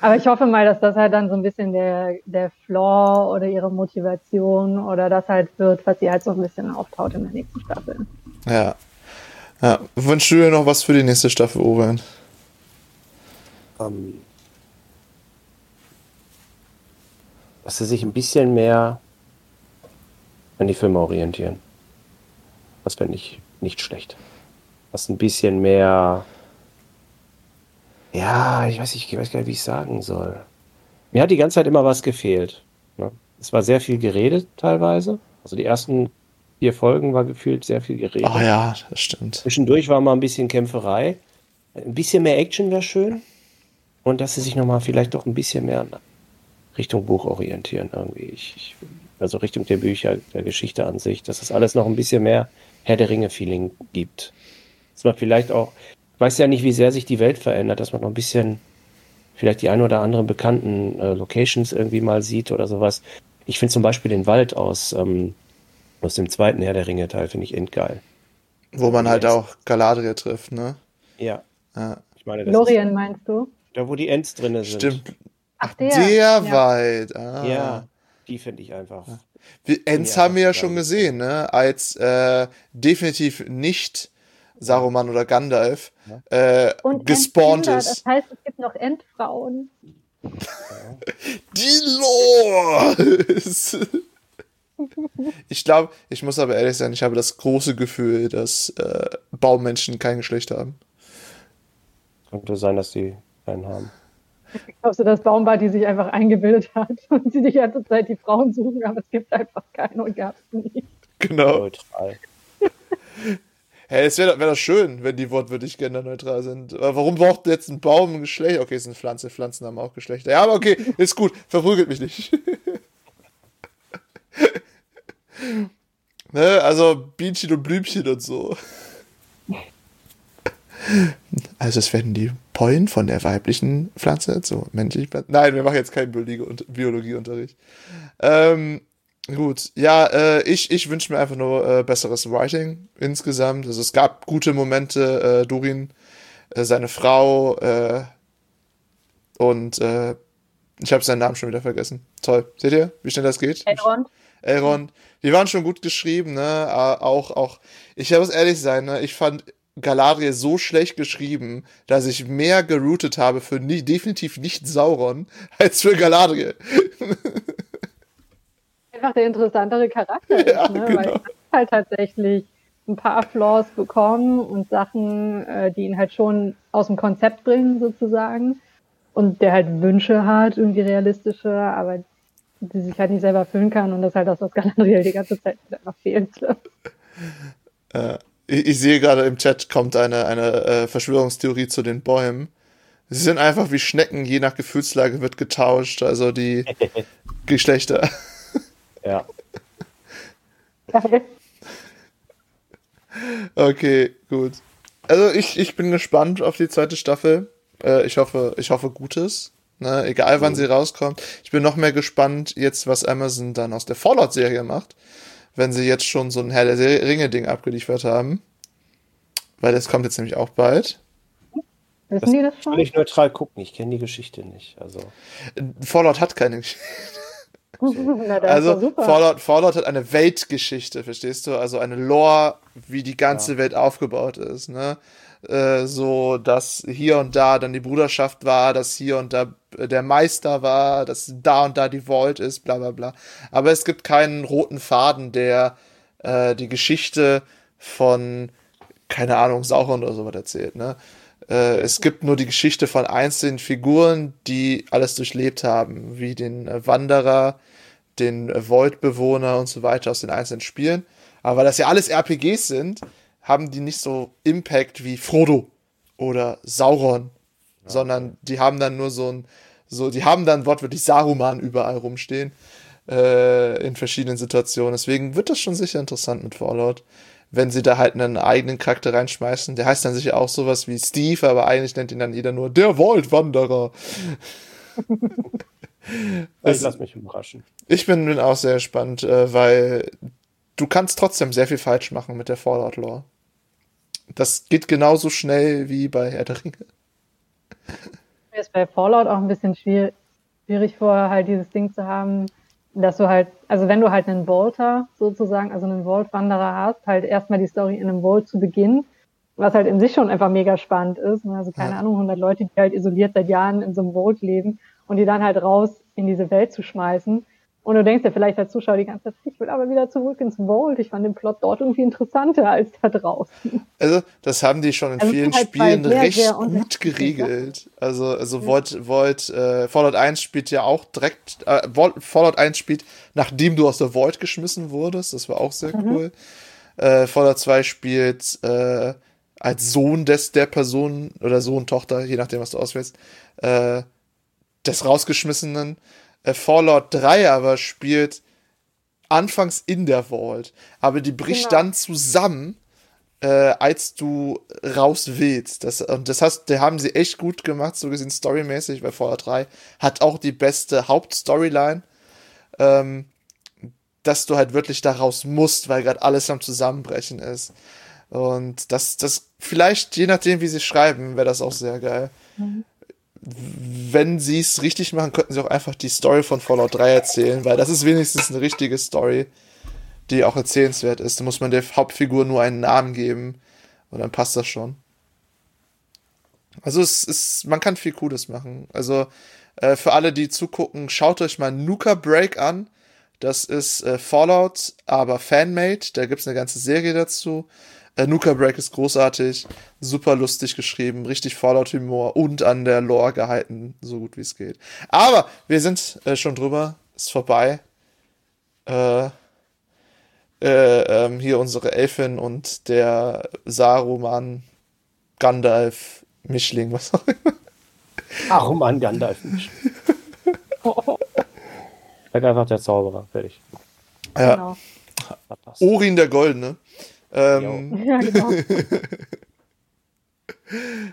Aber ich hoffe mal, dass das halt dann so ein bisschen der, der Flaw oder ihre Motivation oder das halt wird, was sie halt so ein bisschen auftaut in der nächsten Staffel. Ja. ja. Wünschst du dir noch was für die nächste Staffel, Owen? ähm, dass sie sich ein bisschen mehr an die Filme orientieren. Das fände ich nicht schlecht. Was ein bisschen mehr. Ja, ich weiß, nicht, ich weiß gar nicht, wie ich sagen soll. Mir hat die ganze Zeit immer was gefehlt. Ne? Es war sehr viel geredet teilweise. Also die ersten vier Folgen war gefühlt sehr viel geredet. Oh ja, das stimmt. Zwischendurch war mal ein bisschen Kämpferei. Ein bisschen mehr Action wäre schön. Und dass sie sich nochmal vielleicht doch ein bisschen mehr Richtung Buch orientieren irgendwie. Ich, ich, also Richtung der Bücher, der Geschichte an sich, dass es alles noch ein bisschen mehr Herr der Ringe-Feeling gibt. Dass man vielleicht auch, ich weiß ja nicht, wie sehr sich die Welt verändert, dass man noch ein bisschen vielleicht die ein oder anderen bekannten äh, Locations irgendwie mal sieht oder sowas. Ich finde zum Beispiel den Wald aus, ähm, aus dem zweiten Herr der Ringe-Teil, finde ich endgeil. Wo man halt auch Galadriel trifft, ne? Ja. Ja. Ich meine, das Lorien meinst du? da, wo die Ents drin sind. Stimmt. Ach, Der, der. ja. Wald. Ah. Ja, die finde ich einfach. Wir, Ents Ja, haben wir ja schon gesehen, ne? Als äh, definitiv nicht Saruman oder Gandalf äh, Und gespawnt Entkinder, ist. Das heißt, es gibt noch Endfrauen. Die Lore! ich glaube, ich muss aber ehrlich sein, ich habe das große Gefühl, dass äh, Baummenschen kein Geschlecht haben. Könnte sein, dass die einen haben. Glaubst du, das Baumbad, die sich einfach eingebildet hat und sie die ganze Zeit die Frauen suchen, aber es gibt einfach keine und gab es nie. Genau. Neutral. Hey, es wäre wär doch schön, wenn die wortwörtlich genderneutral sind. Aber warum braucht jetzt ein Baum ein Geschlecht? Okay, es ist eine Pflanze, Pflanzen haben auch Geschlechter. Ja, aber okay, ist gut, verprügelt mich nicht. ne, also Bienchen und Blümchen und so. Also es werden die Pollen von der weiblichen Pflanze zu männlichen Pflanzen. Nein, wir machen jetzt keinen Biologieunterricht. Ähm, gut, ja, äh, ich, ich wünsche mir einfach nur äh, besseres Writing insgesamt. Also es gab gute Momente, äh, Durin, äh, seine Frau äh, und äh, ich habe seinen Namen schon wieder vergessen. Toll. Seht ihr, wie schnell das geht? Elrond? Elrond. Die waren schon gut geschrieben, ne? Auch, auch, ich muss ehrlich sein, ne? Ich fand Galadriel so schlecht geschrieben, dass ich mehr geroutet habe für nie, definitiv nicht Sauron als für Galadriel. Einfach der interessantere Charakter ist, ja, ne? Genau. weil er halt tatsächlich ein paar Flaws bekommen und Sachen, äh, die ihn halt schon aus dem Konzept bringen, sozusagen. Und der halt Wünsche hat, irgendwie realistische, aber die sich halt nicht selber erfüllen kann und das halt das, was Galadriel die ganze Zeit einfach fehlt. Äh, ich, ich, sehe gerade im Chat kommt eine, eine äh, Verschwörungstheorie zu den Bäumen. Sie sind einfach wie Schnecken, je nach Gefühlslage wird getauscht, also die Geschlechter. Ja. Okay, gut. Also ich, ich bin gespannt auf die zweite Staffel. Äh, ich hoffe, ich hoffe Gutes. Ne? Egal wann mhm. sie rauskommt. Ich bin noch mehr gespannt jetzt, was Amazon dann aus der Fallout-Serie macht. Wenn sie jetzt schon so ein Herr der Ringe-Ding abgeliefert haben. Weil das kommt jetzt nämlich auch bald. Wissen die das schon? Kann ich neutral gucken. Ich kenne die Geschichte nicht. Also. Fallout hat keine Geschichte. Na, also Fallout, Fallout hat eine Weltgeschichte, verstehst du? Also eine Lore, wie die ganze ja. Welt aufgebaut ist. Ne? Äh, so, dass hier und da dann die Bruderschaft war, dass hier und da der Meister war, dass da und da die Vault ist, bla bla bla. Aber es gibt keinen roten Faden, der äh, die Geschichte von, keine Ahnung, Sauron oder sowas erzählt. Ne? Äh, es gibt nur die Geschichte von einzelnen Figuren, die alles durchlebt haben, wie den äh, Wanderer, den äh, Void-Bewohner und so weiter aus den einzelnen Spielen. Aber weil das ja alles RPGs sind, haben die nicht so Impact wie Frodo oder Sauron, ja. sondern die haben dann nur so ein, so, die haben dann wortwörtlich Saruman überall rumstehen äh, in verschiedenen Situationen. Deswegen wird das schon sicher interessant mit Fallout, wenn sie da halt einen eigenen Charakter reinschmeißen. Der heißt dann sicher auch sowas wie Steve, aber eigentlich nennt ihn dann jeder nur der Vault-Wanderer. ich lass mich überraschen. Ich bin, bin auch sehr gespannt, äh, weil du kannst trotzdem sehr viel falsch machen mit der Fallout-Lore. Das geht genauso schnell wie bei Herr der Ringe. Mir ist bei Fallout auch ein bisschen schwierig, schwierig vor, halt dieses Ding zu haben, dass du halt, also wenn du halt einen Volter sozusagen, also einen Vault-Wanderer hast, halt erstmal die Story in einem Vault zu Beginn, was halt in sich schon einfach mega spannend ist. Ne? Also keine ja. Ahnung, 100 Leute, die halt isoliert seit Jahren in so einem Vault leben und die dann halt raus in diese Welt zu schmeißen und du denkst ja vielleicht als Zuschauer die ganze Zeit, ich will aber wieder zurück ins Vault. Ich fand den Plot dort irgendwie interessanter als da draußen. Also, das haben die schon in also vielen halt Spielen sehr, recht sehr gut geregelt. Also, also ja. Vault, Vault, äh, Fallout 1 spielt ja auch direkt, äh, Fallout 1 spielt, nachdem du aus der Vault geschmissen wurdest. Das war auch sehr mhm. cool. Äh, Fallout 2 spielt äh, als Sohn des der Person oder Sohn, Tochter, je nachdem, was du auswählst, äh, des Rausgeschmissenen. Äh, Fallout 3 aber spielt anfangs in der Vault, aber die bricht genau. dann zusammen, äh, als du raus willst. Das, und das heißt, die haben sie echt gut gemacht, so gesehen storymäßig, weil Fallout 3 hat auch die beste Hauptstoryline. Ähm, dass du halt wirklich daraus musst, weil gerade alles am Zusammenbrechen ist. Und das, das, vielleicht, je nachdem, wie sie schreiben, wäre das auch sehr geil. Mhm wenn sie es richtig machen, könnten sie auch einfach die Story von Fallout 3 erzählen, weil das ist wenigstens eine richtige Story, die auch erzählenswert ist. Da muss man der Hauptfigur nur einen Namen geben und dann passt das schon. Also es ist, man kann viel Cooles machen. Also äh, für alle, die zugucken, schaut euch mal Nuka Break an. Das ist äh, Fallout, aber Fanmade. Da gibt es eine ganze Serie dazu. Äh, Nuka Break ist großartig, super lustig geschrieben, richtig Fallout-Humor und an der Lore gehalten, so gut wie es geht. Aber wir sind äh, schon drüber, ist vorbei. Äh, äh, ähm, hier unsere Elfin und der Saruman, Gandalf, Mischling, was auch immer. Saruman, Gandalf, Mischling. einfach der Zauberer, fertig. Ja. Genau. Orin der Goldene. Ähm, ja, genau.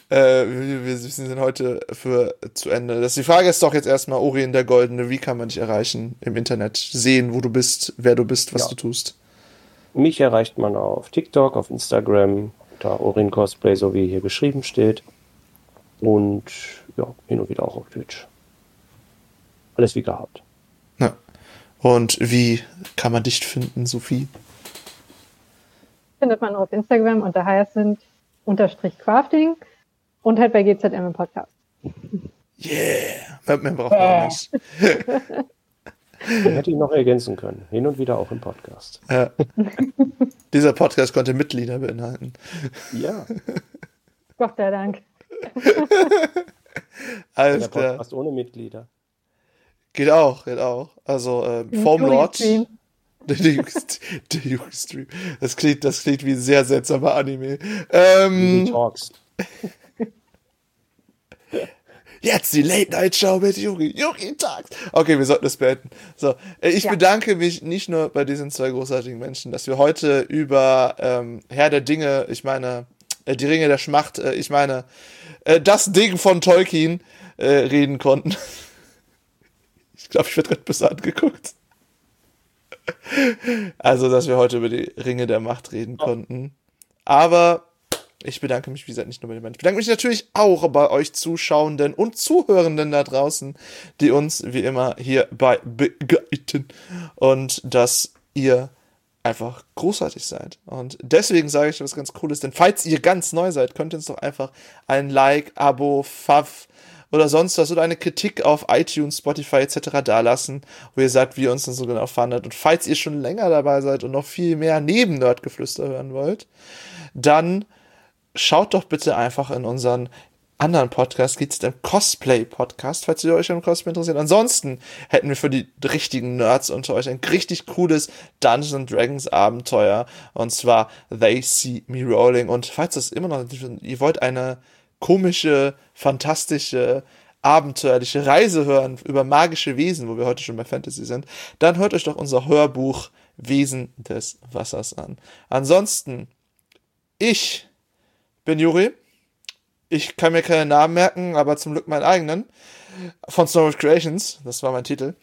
äh, wir, wir, sind heute für zu Ende. Das, die Frage ist doch jetzt erstmal, Orien der Goldene, wie kann man dich erreichen im Internet? Sehen, wo du bist, wer du bist, was ja. du tust. Mich erreicht man auf TikTok, auf Instagram, unter Orien Cosplay, so wie hier geschrieben steht. Und ja, hin und wieder auch auf Twitch. Alles wie gehabt. Ja. Und wie kann man dich finden, Sophie? Findet man auf Instagram unter Hyacinth unterstrich Crafting und halt bei GZM im Podcast. Yeah, braucht man äh. nicht. Den hätte ich noch ergänzen können. Hin und wieder auch im Podcast. Ja. Dieser Podcast konnte Mitglieder beinhalten. Ja. Gott sei Dank. Alles Der klar. Podcast ohne Mitglieder. Geht auch, geht auch. Also äh, Formlord. Der Yugi-Stream. Das klingt, das klingt wie ein sehr seltsamer Anime. Ähm, Talks. Jetzt die Late Night Show mit Yugi. Yugi Talks. Okay, wir sollten das beenden. So, äh, ich ja. bedanke mich nicht nur bei diesen zwei großartigen Menschen, dass wir heute über ähm, Herr der Dinge, ich meine, äh, die Ringe der Schmacht, äh, ich meine, äh, das Ding von Tolkien äh, reden konnten. ich glaube, ich werde gerade besser angeguckt. Also, dass wir heute über die Ringe der Macht reden konnten. Aber ich bedanke mich, wie gesagt, nicht nur bei den beiden. Ich bedanke mich natürlich auch bei euch Zuschauenden und Zuhörenden da draußen, die uns wie immer hierbei begleiten. Und dass ihr einfach großartig seid. Und deswegen sage ich was ganz Cooles, denn falls ihr ganz neu seid, könnt ihr uns doch einfach ein Like, Abo, Fav oder sonst was oder eine Kritik auf iTunes, Spotify etc. dalassen, wo ihr sagt, wie ihr uns dann so genau fandet. Und falls ihr schon länger dabei seid und noch viel mehr neben Nerdgeflüster hören wollt, dann schaut doch bitte einfach in unseren anderen Podcast geht es den Cosplay-Podcast, falls ihr euch an Cosplay interessiert. Ansonsten hätten wir für die richtigen Nerds unter euch ein richtig cooles Dungeons Dragons Abenteuer. Und zwar They See Me Rolling. Und falls das immer noch, ihr wollt eine komische, fantastische, abenteuerliche Reise hören über magische Wesen, wo wir heute schon bei Fantasy sind, dann hört euch doch unser Hörbuch Wesen des Wassers an. Ansonsten, ich bin Juri ich kann mir keine Namen merken, aber zum Glück meinen eigenen. Von Snow Creations, das war mein Titel.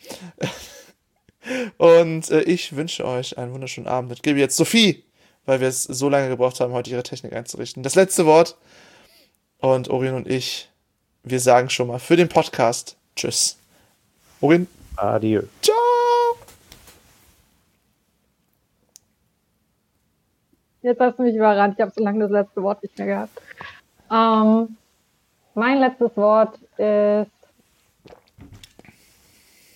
Und äh, ich wünsche euch einen wunderschönen Abend. Ich gebe jetzt Sophie, weil wir es so lange gebraucht haben, heute ihre Technik einzurichten. Das letzte Wort. Und Orin und ich, wir sagen schon mal für den Podcast Tschüss. Orin. Adieu. Ciao. Jetzt hast du mich überrannt. Ich habe so lange das letzte Wort nicht mehr gehabt. Ähm, mein letztes Wort ist,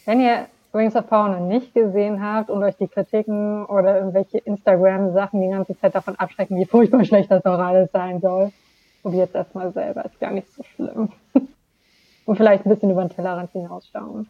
wenn ihr Rings of Power noch nicht gesehen habt und euch die Kritiken oder irgendwelche Instagram-Sachen die ganze Zeit davon abschrecken, wie furchtbar schlecht das doch alles sein soll, probiert das mal selber, ist gar nicht so schlimm. und vielleicht ein bisschen über den Tellerrand hinausschauen.